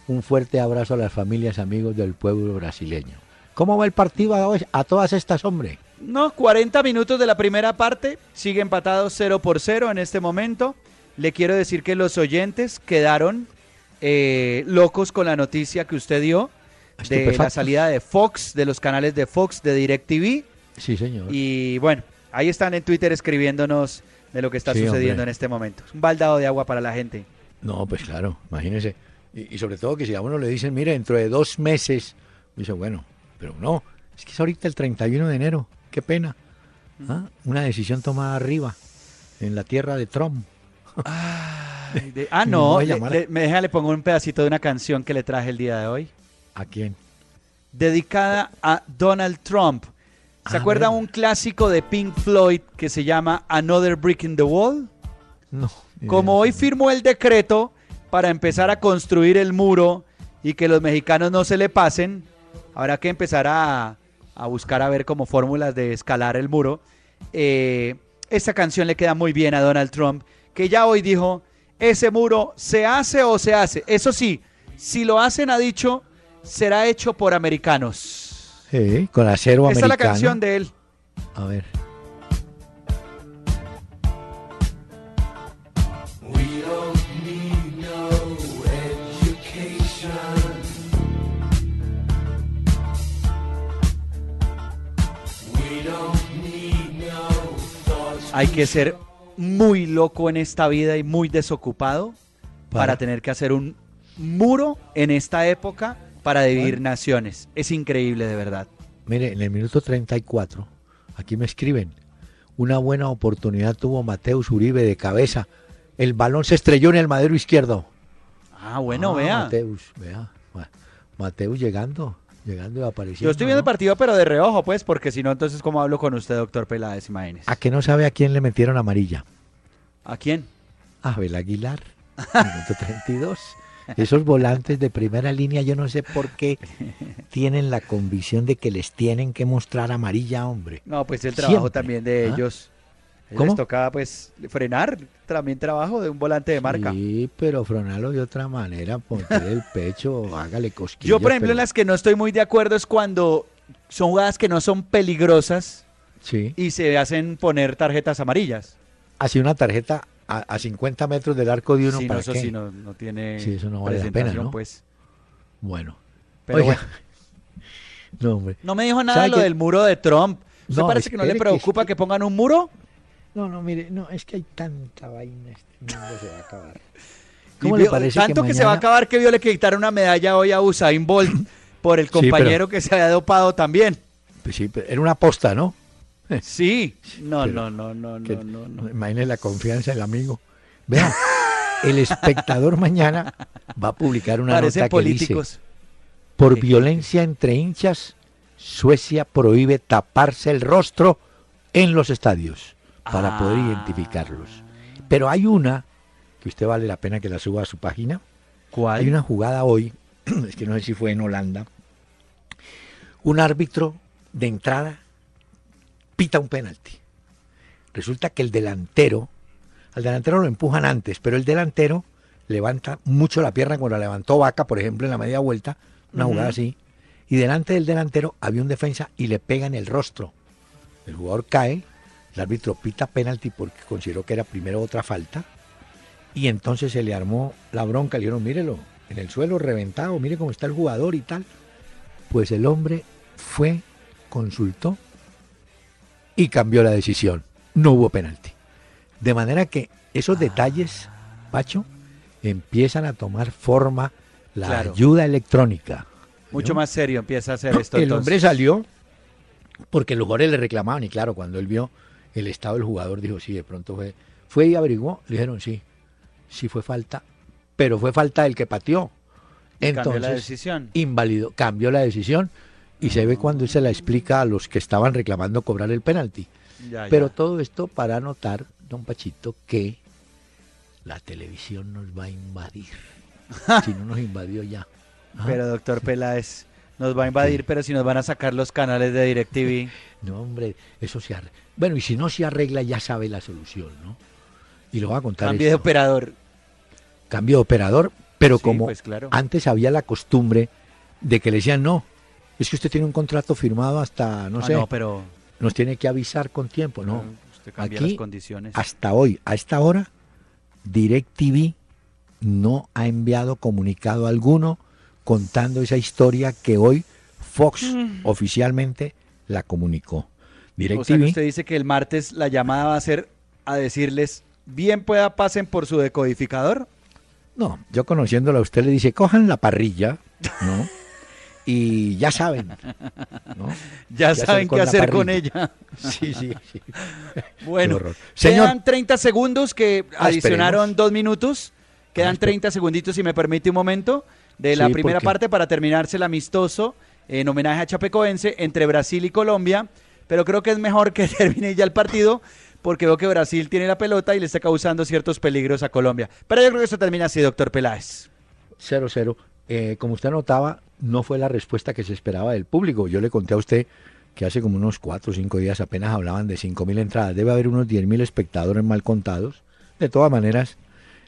un fuerte abrazo a las familias amigos del pueblo brasileño. ¿Cómo va el partido a, a todas estas, hombre? No, 40 minutos de la primera parte, sigue empatado 0 por 0 en este momento. Le quiero decir que los oyentes quedaron eh, locos con la noticia que usted dio de la salida de Fox, de los canales de Fox, de DirecTV. Sí, señor. Y bueno, ahí están en Twitter escribiéndonos de lo que está sí, sucediendo hombre. en este momento. Es un baldado de agua para la gente. No, pues claro, imagínese. Y, y, sobre todo que si a uno le dicen, mire, dentro de dos meses, dice, bueno, pero no, es que es ahorita el 31 de enero, qué pena. ¿Ah? Una decisión tomada arriba, en la tierra de Trump. Ay, de, ah, no, le, le, me deja, le pongo un pedacito de una canción que le traje el día de hoy. ¿A quién? Dedicada a Donald Trump. ¿Se acuerda un clásico de Pink Floyd que se llama Another Brick in the Wall? No. Como hoy firmó el decreto para empezar a construir el muro y que los mexicanos no se le pasen, habrá que empezar a, a buscar a ver como fórmulas de escalar el muro. Eh, esta canción le queda muy bien a Donald Trump, que ya hoy dijo, ese muro se hace o se hace. Eso sí, si lo hacen, ha dicho, será hecho por americanos. Sí, con acero Esa americano. es la canción de él. A ver. Hay que ser muy loco en esta vida y muy desocupado para, para tener que hacer un muro en esta época para dividir naciones. Es increíble, de verdad. Mire, en el minuto 34, aquí me escriben, una buena oportunidad tuvo Mateus Uribe de cabeza. El balón se estrelló en el madero izquierdo. Ah, bueno, ah, vea. Mateus, vea. Mateus llegando, llegando y apareciendo. Yo estoy viendo ¿no? el partido, pero de reojo, pues, porque si no, entonces, ¿cómo hablo con usted, doctor Peláez, imagínese? ¿A que no sabe a quién le metieron amarilla? ¿A quién? A Abel Aguilar, minuto 32. Esos volantes de primera línea, yo no sé por qué tienen la convicción de que les tienen que mostrar amarilla, hombre. No, pues el trabajo Siempre. también de ¿Ah? ellos. ¿Cómo? Les tocaba pues frenar, también trabajo de un volante de marca. Sí, pero frenarlo de otra manera, ponte el pecho, hágale cosquillas. Yo, por ejemplo, pero... en las que no estoy muy de acuerdo es cuando son jugadas que no son peligrosas sí. y se hacen poner tarjetas amarillas. Así una tarjeta a, a 50 metros del arco de uno sí, para no, eso qué? sí no, no tiene sí, eso no vale la pena, ¿no? pues. Bueno. Pero Oiga. no, hombre. no me dijo nada lo que... del muro de Trump. ¿Usted No, parece que no le preocupa que, pongan un muro? No, no, mire, no, es que hay tanta vaina, este mundo se va a acabar. ¿Cómo le parece tanto que, mañana... que, se va a acabar que vio le quitar una medalla hoy a Usain Bolt por el compañero sí, pero... que se había dopado también. Pues sí, pero era una posta, ¿no? Sí, no, no, no, no, no, no, no. Imagine la confianza del amigo. Vea, el espectador mañana va a publicar una Parecen nota políticos. que dice, por violencia entre hinchas, Suecia prohíbe taparse el rostro en los estadios para ah. poder identificarlos. Pero hay una que usted vale la pena que la suba a su página. ¿Cuál? Hay una jugada hoy, es que no sé si fue en Holanda. Un árbitro de entrada pita un penalti. Resulta que el delantero, al delantero lo empujan antes, pero el delantero levanta mucho la pierna cuando la levantó Vaca, por ejemplo, en la media vuelta, una jugada así, y delante del delantero había un defensa y le pega en el rostro. El jugador cae, el árbitro pita penalti porque consideró que era primero otra falta, y entonces se le armó la bronca, le dijeron, mírelo, en el suelo reventado, mire cómo está el jugador y tal. Pues el hombre fue, consultó y cambió la decisión. No hubo penalti. De manera que esos detalles, Pacho, empiezan a tomar forma la Claro. ayuda electrónica. Mucho ¿no? más serio empieza a hacer esto. El entonces. hombre salió porque los jugadores le reclamaban y claro, cuando él vio el estado del jugador dijo, sí, de pronto fue, fue y averiguó, le dijeron, sí, sí fue falta, pero fue falta del que pateó. Y cambió la Entonces, decisión. inválido, cambió la decisión y se ve cuando él se la explica a los que estaban reclamando cobrar el penalti. Ya, Pero ya. todo esto para anotar, don Pachito, que la televisión nos va a invadir. si no nos invadió ya. Ajá. Pero doctor Peláez nos va a invadir, pero si nos van a sacar los canales de DirecTV. No, hombre, eso se arregla. Bueno, y si no se arregla, ya sabe la solución, ¿no? Y lo voy a contar. Cambie de operador. Cambio de operador, pero Sí, como pues, claro. antes había la costumbre de que le decían, no, es que usted tiene un contrato firmado hasta, no Ah, sé, no, pero nos tiene que avisar con tiempo, ¿no? usted cambia Aquí, las condiciones. Hasta hoy, a esta hora, DirecTV no ha enviado comunicado alguno contando esa historia que hoy Fox oficialmente la comunicó. Mm. o sea que DirecTV usted dice que el martes la llamada va a ser a decirles, bien pueda pasen por su decodificador. No, yo conociéndola a usted le dice, cojan la parrilla, ¿no? y ya saben, ¿no? Ya, saben qué hacer con ella. Sí, sí, sí. Bueno. Señor- quedan 30 segundos que Ah, adicionaron esperemos. dos minutos. Quedan Ah, espe- 30 segunditos, si me permite un momento, de la Sí, primera parte para terminarse el amistoso en homenaje a Chapecoense entre Brasil y Colombia. Pero creo que es mejor que termine ya el partido porque veo que Brasil tiene la pelota y le está causando ciertos peligros a Colombia. Pero yo creo que eso termina así, doctor Peláez. 0-0. Eh, como usted notaba, no fue la respuesta que se esperaba del público. Yo le conté a usted que hace como unos 4 o 5 días apenas hablaban de 5.000 entradas. Debe haber unos 10.000 espectadores mal contados. De todas maneras,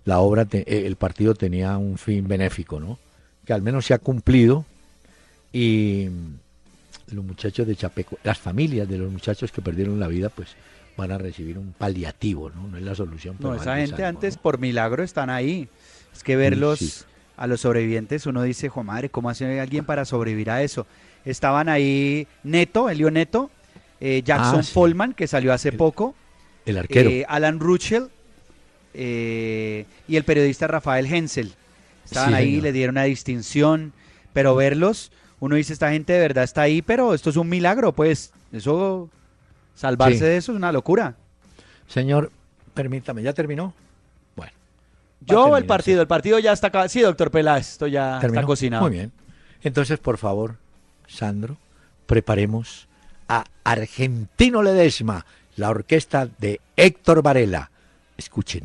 la obra, te- eh, el partido tenía un fin benéfico, ¿no? Que al menos se ha cumplido y los muchachos de Chapeco, las familias de los muchachos que perdieron la vida, pues van a recibir un paliativo, ¿no? No es la solución. No, esa gente algo, antes ¿no? por milagro están ahí. Es que verlos sí. A los sobrevivientes, uno dice, jo madre, ¿cómo hace alguien para sobrevivir a eso? Estaban ahí Neto, Elio Neto, eh, Jackson Ah, sí. Que salió hace El- poco, El arquero. eh, Alan Ruchel eh, y el periodista Rafael Hensel. Estaban Sí, ahí, señor. le dieron una distinción, pero verlos, uno dice, esta gente de verdad está ahí, pero esto es un milagro, pues, eso, salvarse Sí. de eso es una locura. Señor, permítame, ¿ya terminó? Yo el terminar, partido, el partido ya está acá. Sí, doctor Peláez, esto ya ¿Terminó? está cocinado. Muy bien. Entonces, por favor, Sandro, preparemos a Argentino Ledesma, la orquesta de Héctor Varela. Escuchen.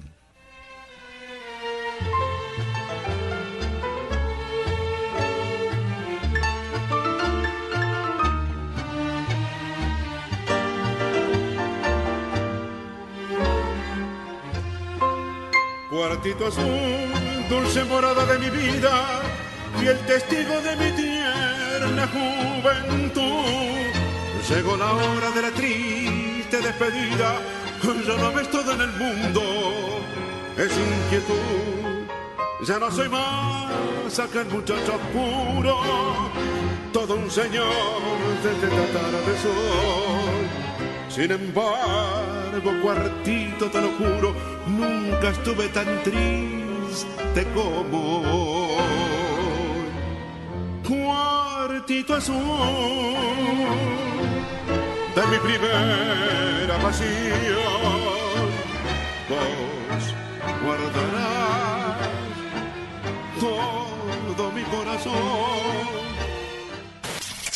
Cuartito azul, dulce morada de mi vida y el testigo de mi tierna juventud. Llegó la hora de la triste despedida, ya no ves todo en el mundo, es inquietud. Ya no soy más aquel muchacho puro, todo un señor desde tratar de sol. Sin embargo, cuartito, te lo juro, nunca estuve tan triste como hoy. Cuartito azul de mi primera pasión, vos guardarás todo mi corazón.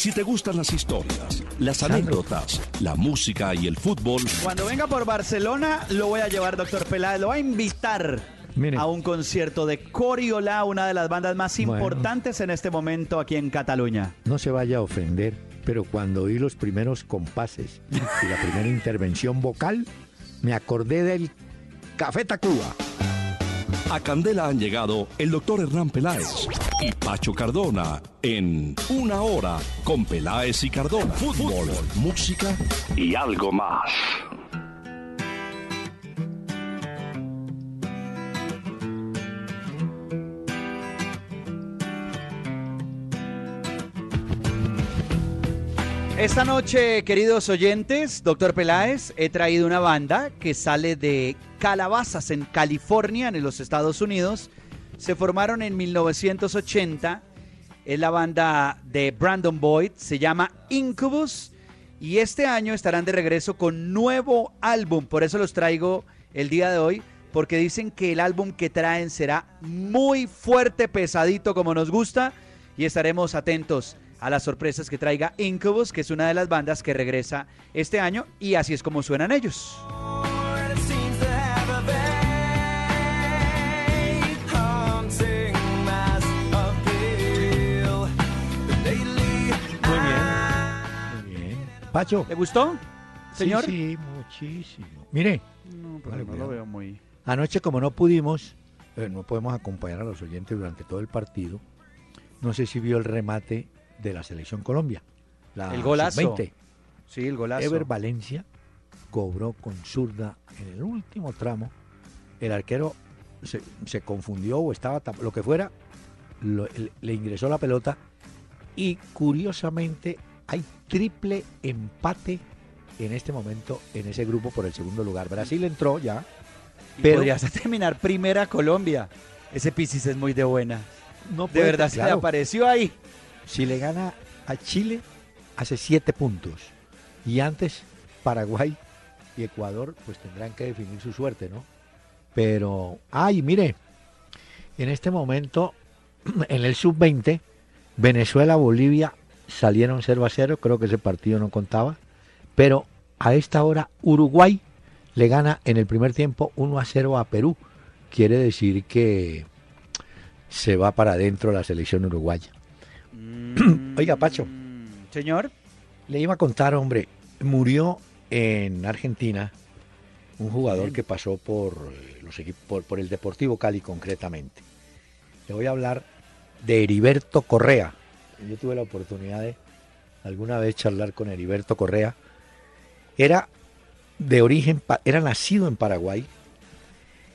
Si te gustan las historias, las anécdotas, la música y el fútbol, Cuando venga por Barcelona, lo voy a llevar, doctor Peláez, lo voy a invitar. a un concierto de Coriola, una de las bandas más importantes en este momento aquí en Cataluña. No se vaya a ofender, pero cuando oí los primeros compases y la primera intervención vocal, me acordé del Café Tacuba. A Candela han llegado el doctor Hernán Peláez y Pacho Cardona en Una Hora con Peláez y Cardona. Fútbol, música y algo más. Esta noche, queridos oyentes, doctor Peláez, he traído una banda que sale de Calabazas en California, en los Estados Unidos. Se formaron en 1980. Es la banda de Brandon Boyd. Se llama Incubus. Y este año estarán de regreso con nuevo álbum. Por eso los traigo el día de hoy. Porque dicen que el álbum que traen será muy fuerte, pesadito como nos gusta. Y estaremos atentos a las sorpresas que traiga Incubus, que es una de las bandas que regresa este año y así es como suenan ellos. Muy bien. Muy bien. Pacho. ¿Le gustó, señor? Sí, muchísimo. Mire. No, pero no lo veo muy... Anoche como no pudimos, eh, no podemos acompañar a los oyentes durante todo el partido, no sé si vio el remate de la selección Colombia. el golazo. Sí, el golazo. Ever Valencia cobró con zurda en el último tramo. El arquero se, confundió o estaba lo que fuera, le ingresó la pelota y curiosamente hay triple empate en este momento en ese grupo por el segundo lugar. Brasil entró ya. pero podrías terminar primera Colombia. Ese Pisis es muy de buena. No de verdad se le apareció ahí. Si le gana a Chile, hace siete puntos. Y antes, Paraguay y Ecuador, pues tendrán que definir su suerte, ¿no? Pero, ay, mire, en este momento, en el sub-20, Venezuela, Bolivia salieron 0 a 0, creo que ese partido no contaba, pero a esta hora Uruguay le gana en el primer tiempo 1 a 0 a Perú. Quiere decir que se va para adentro la selección uruguaya. Oiga, Pacho. Señor. Le iba a contar, hombre, murió en Argentina un jugador que pasó por los equipos, por, el Deportivo Cali concretamente. Le voy a hablar de Heriberto Correa. Yo tuve la oportunidad de alguna vez charlar con Heriberto Correa. Era de origen, era nacido en Paraguay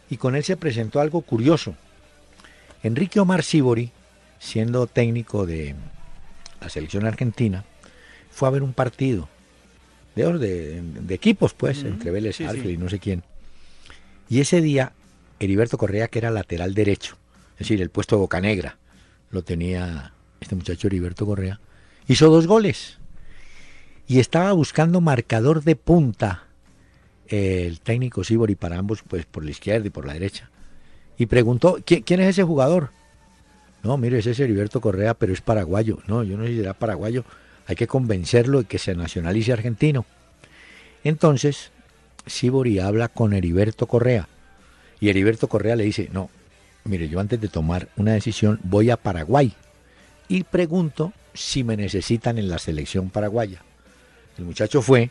y con él se presentó algo curioso. Enrique Omar Sibori, siendo técnico de la selección argentina, fue a ver un partido de, de, equipos, pues, entre Vélez, y no sé quién. Y ese día, Heriberto Correa, que era lateral derecho, es decir, el puesto de Boca Negra, lo tenía este muchacho Heriberto Correa, hizo dos goles. Y estaba buscando marcador de punta el técnico Sibori para ambos, pues por la izquierda y por la derecha. Y preguntó, ¿quién es ese jugador? No, mire, ese es Heriberto Correa, pero es paraguayo. No, yo no sé si será paraguayo. Hay que convencerlo de que se nacionalice argentino. Entonces, Sibori habla con Heriberto Correa. Y Heriberto Correa le dice, no, mire, yo antes de tomar una decisión voy a Paraguay. Y pregunto si me necesitan en la selección paraguaya. El muchacho fue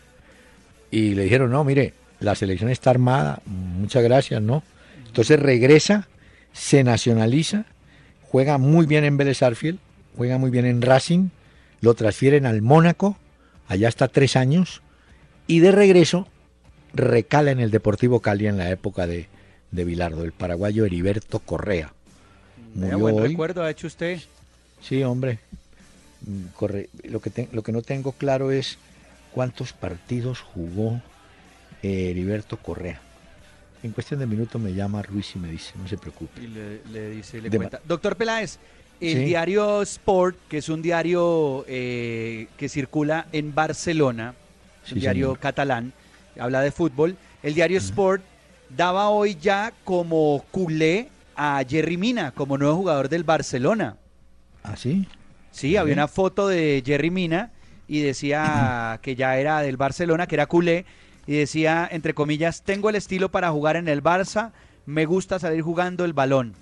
y le dijeron, no, mire, la selección está armada, muchas gracias, ¿no? Entonces regresa, se nacionaliza juega muy bien en Vélez Arfield, juega muy bien en Racing, lo transfieren al Mónaco, allá está tres años, y de regreso recala en el Deportivo Cali en la época de, de Bilardo, el paraguayo Heriberto Correa. Muy buen recuerdo ha hecho usted. Sí, hombre. Corre. Lo, que lo que no tengo claro es cuántos partidos jugó eh, Heriberto Correa. En cuestión de minutos me llama Ruiz y me dice, no se preocupe. Y le, dice, le cuenta. Doctor Peláez, el diario Sport, que es un diario eh, que circula en Barcelona, un diario catalán, habla de fútbol, el diario Sport daba hoy ya como culé a Jerry Mina como nuevo jugador del Barcelona. ¿Ah, sí? Sí, había una foto de Jerry Mina y decía que ya era del Barcelona, que era culé, y decía, entre comillas, tengo el estilo para jugar en el Barça, me gusta salir jugando el balón.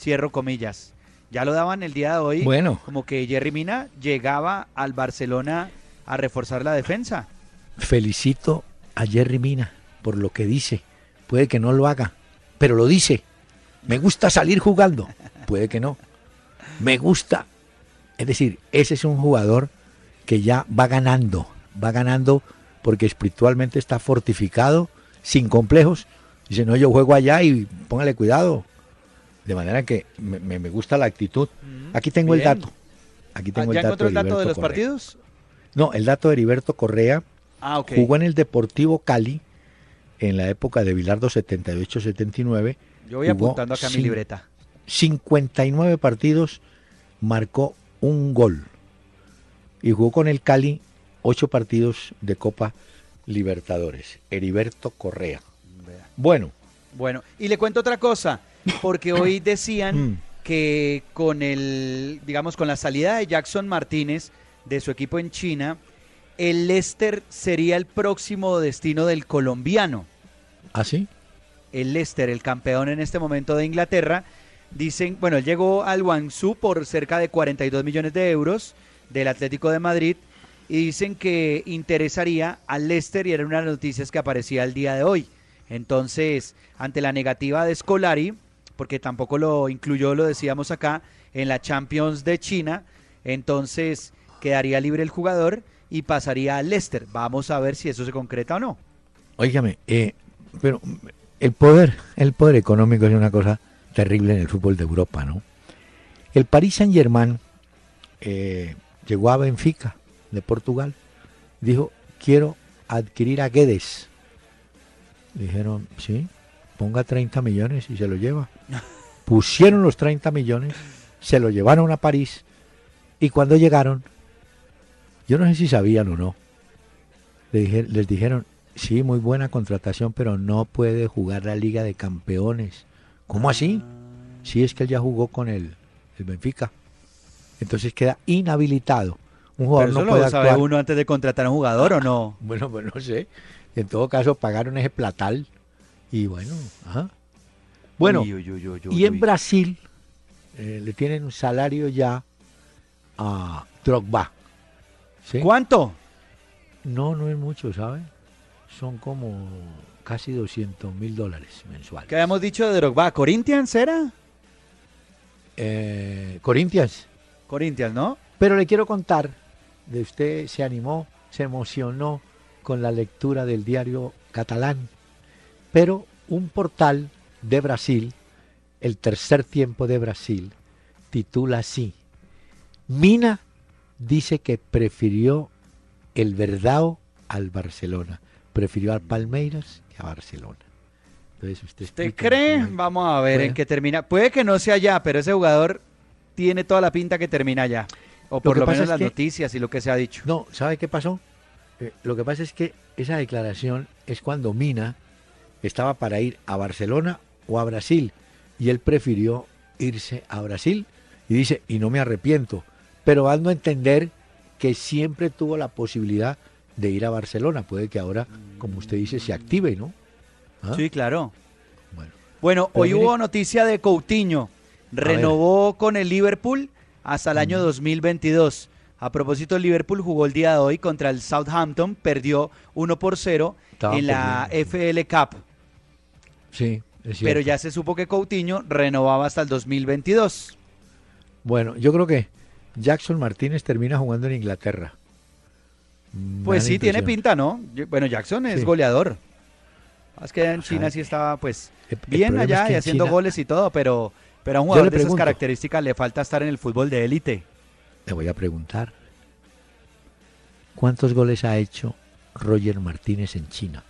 Cierro comillas. Ya lo daban el día de hoy. Bueno. Como que Jerry Mina llegaba al Barcelona a reforzar la defensa. Felicito a Jerry Mina por lo que dice. Puede que no lo haga, pero lo dice. Me gusta salir jugando. Puede que no. Me gusta. Es decir, ese es un jugador que ya va ganando. Va ganando porque espiritualmente está fortificado, sin complejos. Dice, no, yo juego allá y póngale cuidado. De manera que me, gusta la actitud. Aquí tengo el dato. Aquí tengo ¿Ya el dato. el dato de los partidos? No, el dato de Heriberto Correa. Ah, Jugó en el Deportivo Cali en la época de Bilardo 78-79. Yo voy apuntando acá mi libreta. 59 partidos, marcó un gol. Y jugó con el Cali ocho partidos de Copa Libertadores. Heriberto Correa. Bueno. Bueno, y le cuento otra cosa, porque hoy decían mm. que con el, digamos, con la salida de Jackson Martínez de su equipo en China, el Leicester sería el próximo destino del colombiano. ¿Ah, sí? El Leicester, el campeón en este momento de Inglaterra. Dicen, bueno, él llegó al Guangzhou por cerca de 42 millones de euros del Atlético de Madrid y dicen que interesaría al Leicester y era una de las noticias que aparecía el día de hoy. Entonces, ante la negativa de Scolari, porque tampoco lo incluyó, lo decíamos acá, en la Champions de China, entonces quedaría libre el jugador y pasaría al Leicester. Vamos a ver si eso se concreta o no. Óigame, eh, pero el poder, el poder económico es una cosa terrible en el fútbol de Europa, ¿no? El Paris Saint Germain eh, llegó a Benfica de Portugal, dijo, quiero adquirir a Guedes. Dijeron, sí, ponga 30 millones y se lo lleva. Pusieron los 30 millones, se lo llevaron a París y cuando llegaron, yo no sé si sabían o no, les dijeron, sí, muy buena contratación, pero no puede jugar la Liga de Campeones. ¿Cómo así? Si es que él ya jugó con el, el Benfica. Entonces queda inhabilitado. Un jugador no puede lo sabe uno antes de contratar a un jugador o no? Bueno, pues no sé. En todo caso pagaron ese platal y bueno, Bueno, y en Brasil eh, le tienen un salario ya a Drogba. ¿Cuánto? No, no es mucho, ¿sabes? Son como casi 200 mil dólares mensuales. ¿Qué habíamos dicho de Drogba? ¿Corinthians era? Eh, Corinthians. Corinthians, ¿no? Pero le quiero contar, de usted se animó, se emocionó con la lectura del diario catalán, pero un portal de Brasil, el tercer tiempo de Brasil, titula así, Mina dice que prefirió el Verdao al Barcelona, prefirió al Palmeiras que a Barcelona. Entonces, ¿usted, cree? Vamos a ver en qué termina. Puede que no sea ya, pero ese jugador tiene toda la pinta que termina ya. O por lo, menos las noticias y lo que se ha dicho. No, ¿sabe qué pasó? Eh, lo que pasa es que esa declaración es cuando Mina estaba para ir a Barcelona o a Brasil y él prefirió irse a Brasil y dice, y no me arrepiento, pero dando a entender que siempre tuvo la posibilidad de ir a Barcelona. Puede que ahora, como usted dice, se active, ¿no? ¿Ah? Sí, claro. Bueno, bueno hoy hubo noticia de Coutinho. Renovó con el Liverpool hasta el año 2022. A propósito, Liverpool jugó el día de hoy contra el Southampton, perdió 1 por 0 en la FL Cup. Sí, es Pero ya se supo que Coutinho renovaba hasta el 2022. Bueno, yo creo que Jackson Martínez termina jugando en Inglaterra. Pues sí, tiene pinta, ¿no? Bueno, Jackson es goleador. Es que en China sí estaba, pues, bien allá y haciendo goles y todo, pero, pero a un jugador de esas características le falta estar en el fútbol de élite. Le voy a preguntar, ¿cuántos goles ha hecho Roger Martínez en China?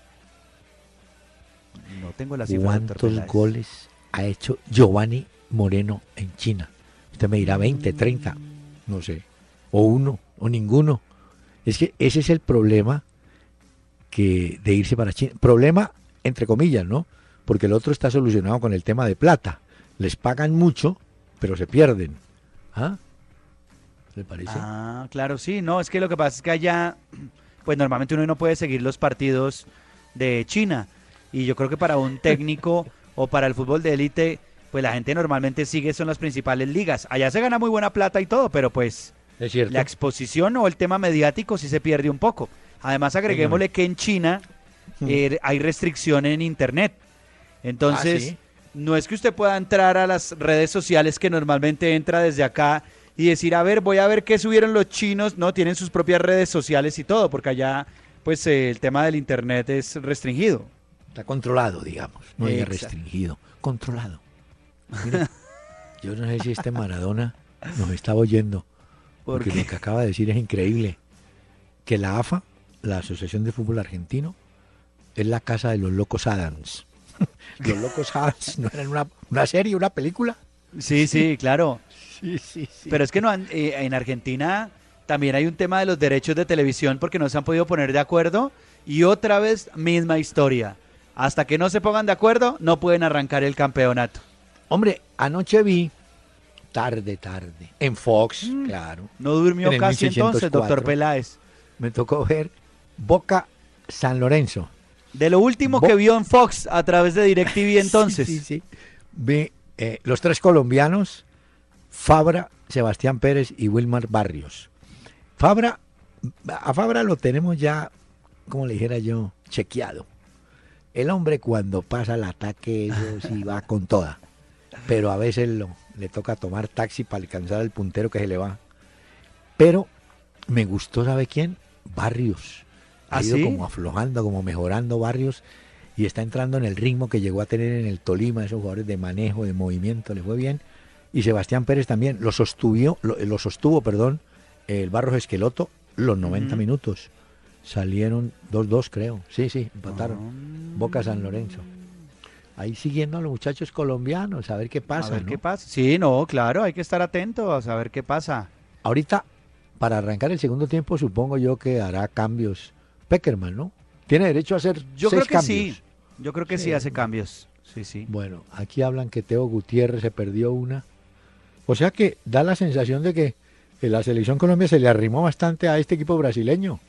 No tengo la cifra. ¿Cuántos goles ha hecho Giovanni Moreno en China? Usted me dirá 20, 30, no sé, o uno, o ninguno. Es que ese es el problema que de irse para China. Problema entre comillas, ¿no? Porque el otro está solucionado con el tema de plata. Les pagan mucho, pero se pierden. ¿Ah? ¿Le parece? Ah, claro, sí. No, es que lo que pasa es que allá, pues normalmente uno no puede seguir los partidos de China. Y yo creo que para un técnico o para el fútbol de élite, pues la gente normalmente sigue son las principales ligas. Allá se gana muy buena plata y todo, pero pues es cierto. la exposición o el tema mediático sí se pierde un poco. Además, agreguémosle que en China Hmm. eh, hay restricción en Internet. Entonces, Ah, ¿sí? No es que usted pueda entrar a las redes sociales que normalmente entra desde acá y decir, a ver, voy a ver qué subieron los chinos. No, tienen sus propias redes sociales y todo, porque allá, pues, eh, el tema del Internet es restringido. Está controlado, digamos. No es restringido. Controlado. Yo no sé si este Maradona nos está oyendo. ¿Por Porque qué? lo que acaba de decir es increíble. Que la AFA, la Asociación de Fútbol Argentino, es la casa de los locos Adams. los locos Adams no eran una, una serie, una película. Sí, sí, claro. Sí, sí, sí. Pero es que no han- eh, en Argentina también hay un tema de los derechos de televisión porque no se han podido poner de acuerdo y otra vez misma historia. Hasta que no se pongan de acuerdo, no pueden arrancar el campeonato. Hombre, anoche vi, tarde, tarde, en Fox, claro. No durmió En casi entonces, 1604. doctor Peláez. Me tocó ver Boca San Lorenzo. De lo último Bo- que vio en Fox a través de DirecTV entonces. Sí, sí, sí. Vi eh, los tres colombianos, Fabra, Sebastián Pérez y Wilmar Barrios. Fabra, a Fabra lo tenemos ya, como le dijera yo, chequeado. El hombre cuando pasa el ataque, eso sí va con toda. Pero a veces lo, le toca tomar taxi para alcanzar al puntero que se le va. Pero me gustó, ¿sabe quién? Barrios. Ha ¿Ah, ido sí? como aflojando, como mejorando Barrios y está entrando en el ritmo que llegó a tener en el Tolima, esos jugadores de manejo, de movimiento, le fue bien. Y Sebastián Pérez también lo sostuvo, lo, lo sostuvo, perdón, el Barros Esqueloto los 90 Ujú. minutos. Salieron 2-2, creo. Sí, sí, empataron. Ah. Boca San Lorenzo. Ahí siguiendo a los muchachos colombianos, a ver qué pasa. a ver ¿no? qué pasa. Sí, no, claro, hay que estar atento a saber qué pasa. Ahorita, para arrancar el segundo tiempo, supongo yo que hará cambios Peckerman, ¿no? Tiene derecho a hacer Yo seis creo que cambios. sí. Yo creo que sí, Sí. hace cambios. Sí, sí. Bueno, aquí hablan que Teo Gutiérrez se perdió una. O sea que da la sensación de que que la selección Colombia se le arrimó bastante a este equipo brasileño.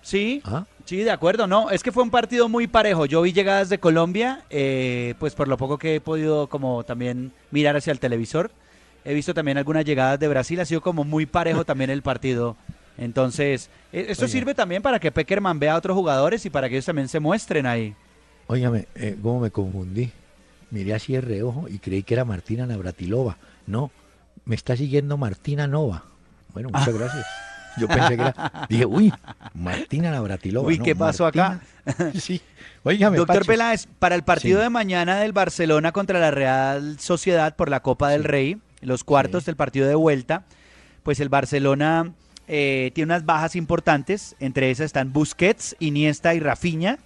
Sí, ¿Ah? Sí, de acuerdo, no, es que fue un partido muy parejo. Yo vi llegadas de Colombia, eh, pues por lo poco que he podido como también mirar hacia el televisor, he visto también algunas llegadas de Brasil, ha sido como muy parejo también el partido. Entonces, eh, esto Oiga. sirve también para que Peckerman vea a otros jugadores y para que ellos también se muestren ahí. Óigame, eh, ¿cómo me confundí? Miré así el reojo y creí que era Martina Navratilova. No, me está siguiendo Martina Nova. Bueno, muchas gracias. Yo pensé que era. Dije, uy, Martina Navratilova. Uy, no, ¿qué pasó acá? Sí. Óigame, Doctor Pacho. Peláez, para el partido Sí. de mañana del Barcelona contra la Real Sociedad por la Copa del Rey, los cuartos Sí. del partido de vuelta, pues el Barcelona eh, tiene unas bajas importantes, entre esas están Busquets, Iniesta y Rafinha,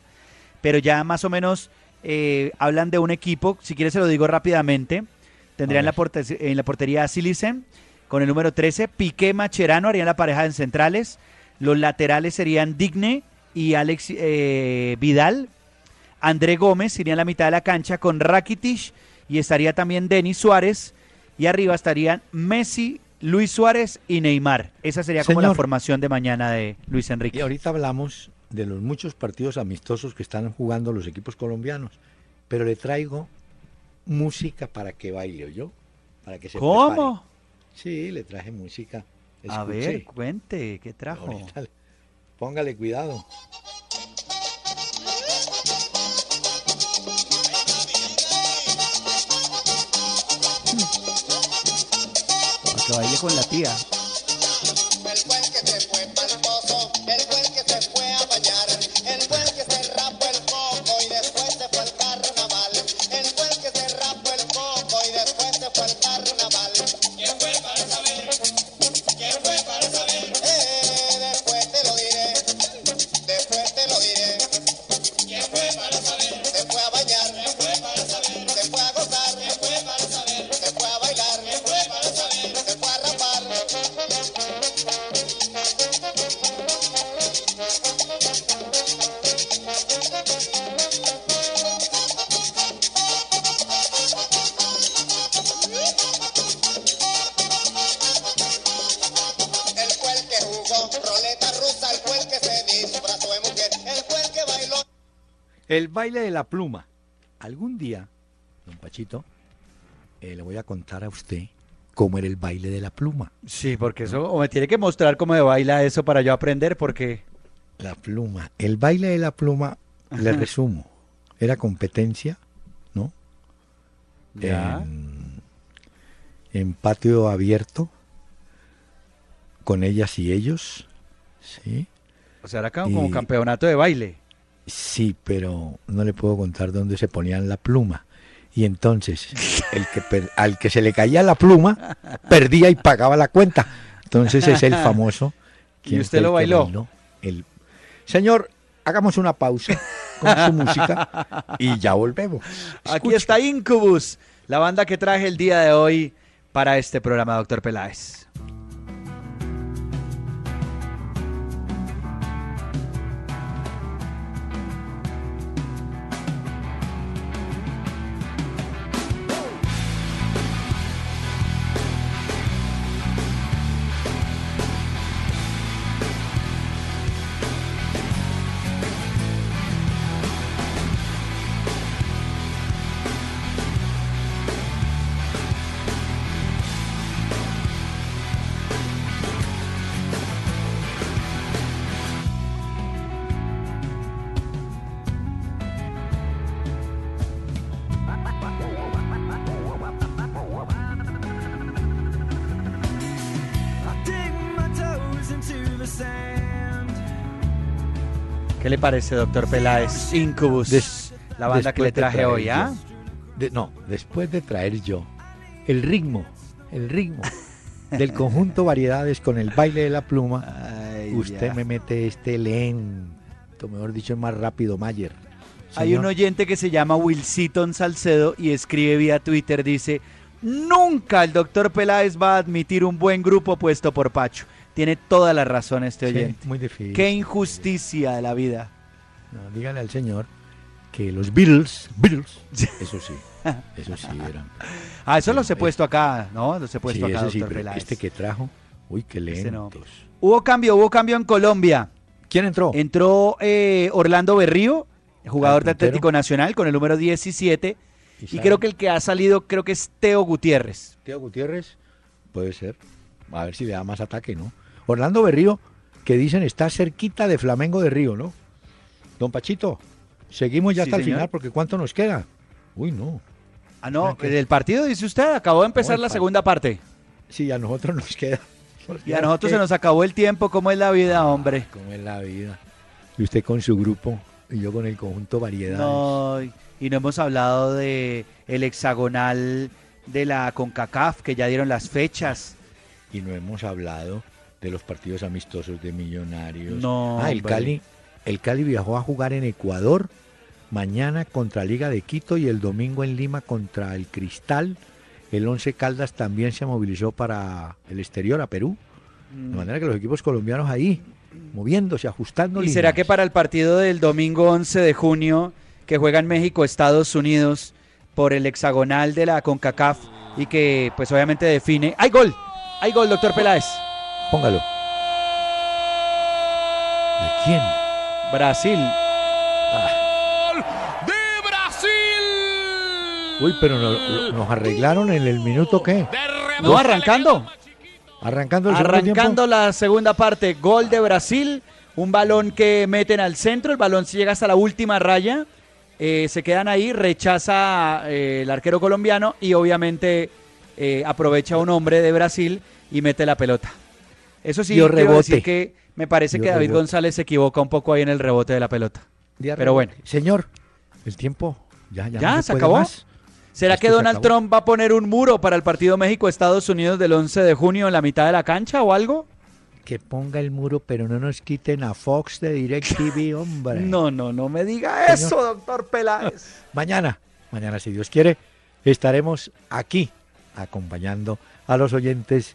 pero ya más o menos eh, hablan de un equipo, si quieres se lo digo rápidamente, tendrían la en la portería a Silicen con el número 13, Piqué Macherano harían la pareja en centrales, los laterales serían Digne y Alex eh, Vidal, André Gómez iría en la mitad de la cancha con Rakitic y estaría también Denis Suárez y arriba estarían Messi, Luis Suárez y Neymar. Esa sería como la formación de mañana de Luis Y Enrique. ahorita hablamos de los muchos partidos amistosos que están jugando los equipos colombianos, pero le traigo música para que baile, yo, para que se ¿Cómo? prepare. Sí, le traje música. A ver, cuente, ¿qué trajo? Ahorita Póngale cuidado. Que baile con la tía. El baile de la pluma. Algún día don Pachito, eh, le voy a contar a usted cómo era el baile de la pluma. Sí, porque eso, o me tiene que mostrar cómo se baila eso para yo aprender, porque... La pluma. El baile de la pluma, le resumo, era competencia, ¿no? Ya. En, en patio abierto, con ellas y ellos, ¿sí? O sea, era como, como campeonato de baile. Sí, pero no le puedo contar dónde se ponían la pluma. Y entonces, el que per- al que se le caía la pluma, perdía y pagaba la cuenta. Entonces es el famoso. ¿Y ¿quién usted lo bailó? El... Señor, hagamos una pausa con su música y ya volvemos. Aquí está Incubus, la banda que traje el día de hoy para este programa, doctor Peláez. ¿Qué le parece, doctor Peláez? Incubus, Des- la banda que le traje hoy, ¿ah? de- no, después de traer yo el ritmo, el ritmo del conjunto variedades con el baile de la pluma, Ay, usted ya. me mete este lento, mejor dicho, más rápido, Mayer. Hay un oyente que se llama Wilsiton Salcedo y escribe vía Twitter, dice, nunca el doctor Peláez va a admitir un buen grupo puesto por Pacho. Tiene toda la razón este sí, oyente. muy difícil. Qué injusticia de la vida. No, dígale al señor que los Beatles, Beatles, eso sí, eso sí eran. Ah, eso Sí, los he eh. puesto acá, ¿no? Los he puesto sí, acá, sí, doctor pero Peláez. este que trajo, uy, qué Este no. lentos. Hubo cambio, hubo cambio en Colombia. ¿Quién entró? Entró eh, Orlando Berrío, jugador Ah, de. Atlético Nacional, con el número 17. Y sabe? creo que el que ha salido, creo que es Teo Gutiérrez. Teo Gutiérrez, puede ser. A ver si le da más ataque, ¿no? Orlando Berrío, que dicen está cerquita de Flamengo de Río, ¿no? Don Pachito, seguimos ya Sí, hasta el final porque ¿cuánto nos queda? Uy, no. Ah, no, Ah, del partido, dice usted, acabó de empezar la par- segunda parte. Sí, a nosotros nos queda. Y a nosotros se nos acabó el tiempo, ¿cómo es la vida, hombre? ¿Cómo es la vida? Y usted con su grupo y yo con el conjunto variedades. No, y- y no hemos hablado de el hexagonal de la CONCACAF, que ya dieron las fechas. Y no hemos hablado de los partidos amistosos de Millonarios. No, Ah, el. Cali, el Cali viajó a jugar en Ecuador mañana contra Liga de Quito y el domingo en Lima contra el Cristal. El Once Caldas también se movilizó para el exterior, a Perú. De manera que los equipos colombianos ahí, moviéndose, ajustando. ¿Y será que para el partido del domingo 11 de junio, que juegan México, Estados Unidos, por el hexagonal de la CONCACAF, y que pues obviamente define... ¡Hay gol! ¡Hay gol, doctor Peláez! Póngalo. ¿De quién? Brasil. ¡De Brasil! Uy, pero no- nos arreglaron en el minuto qué? No, arrancando. Arrancando el segundo Arrancando tiempo. la segunda parte, gol de Brasil, un balón que meten al centro, el balón llega hasta la última raya, eh, se quedan ahí, rechaza eh, el arquero colombiano y obviamente eh, aprovecha un hombre de Brasil y mete la pelota. Eso sí, quiero rebote. decir que me parece Dio que David rebote. González se equivoca un poco ahí en el rebote de la pelota. Pero bueno. Señor, el tiempo ya, ya, ¿Ya? no ¿Se acabó? más. ¿Será Esto que Donald. Trump va a poner un muro para el partido México-Estados Unidos del 11 de junio en la mitad de la cancha o algo? Que ponga el muro, pero no nos quiten a Fox de DirecTV, hombre. No, no, no me diga Señor. eso, doctor Peláez. Mañana, mañana, si Dios quiere, estaremos aquí acompañando a los oyentes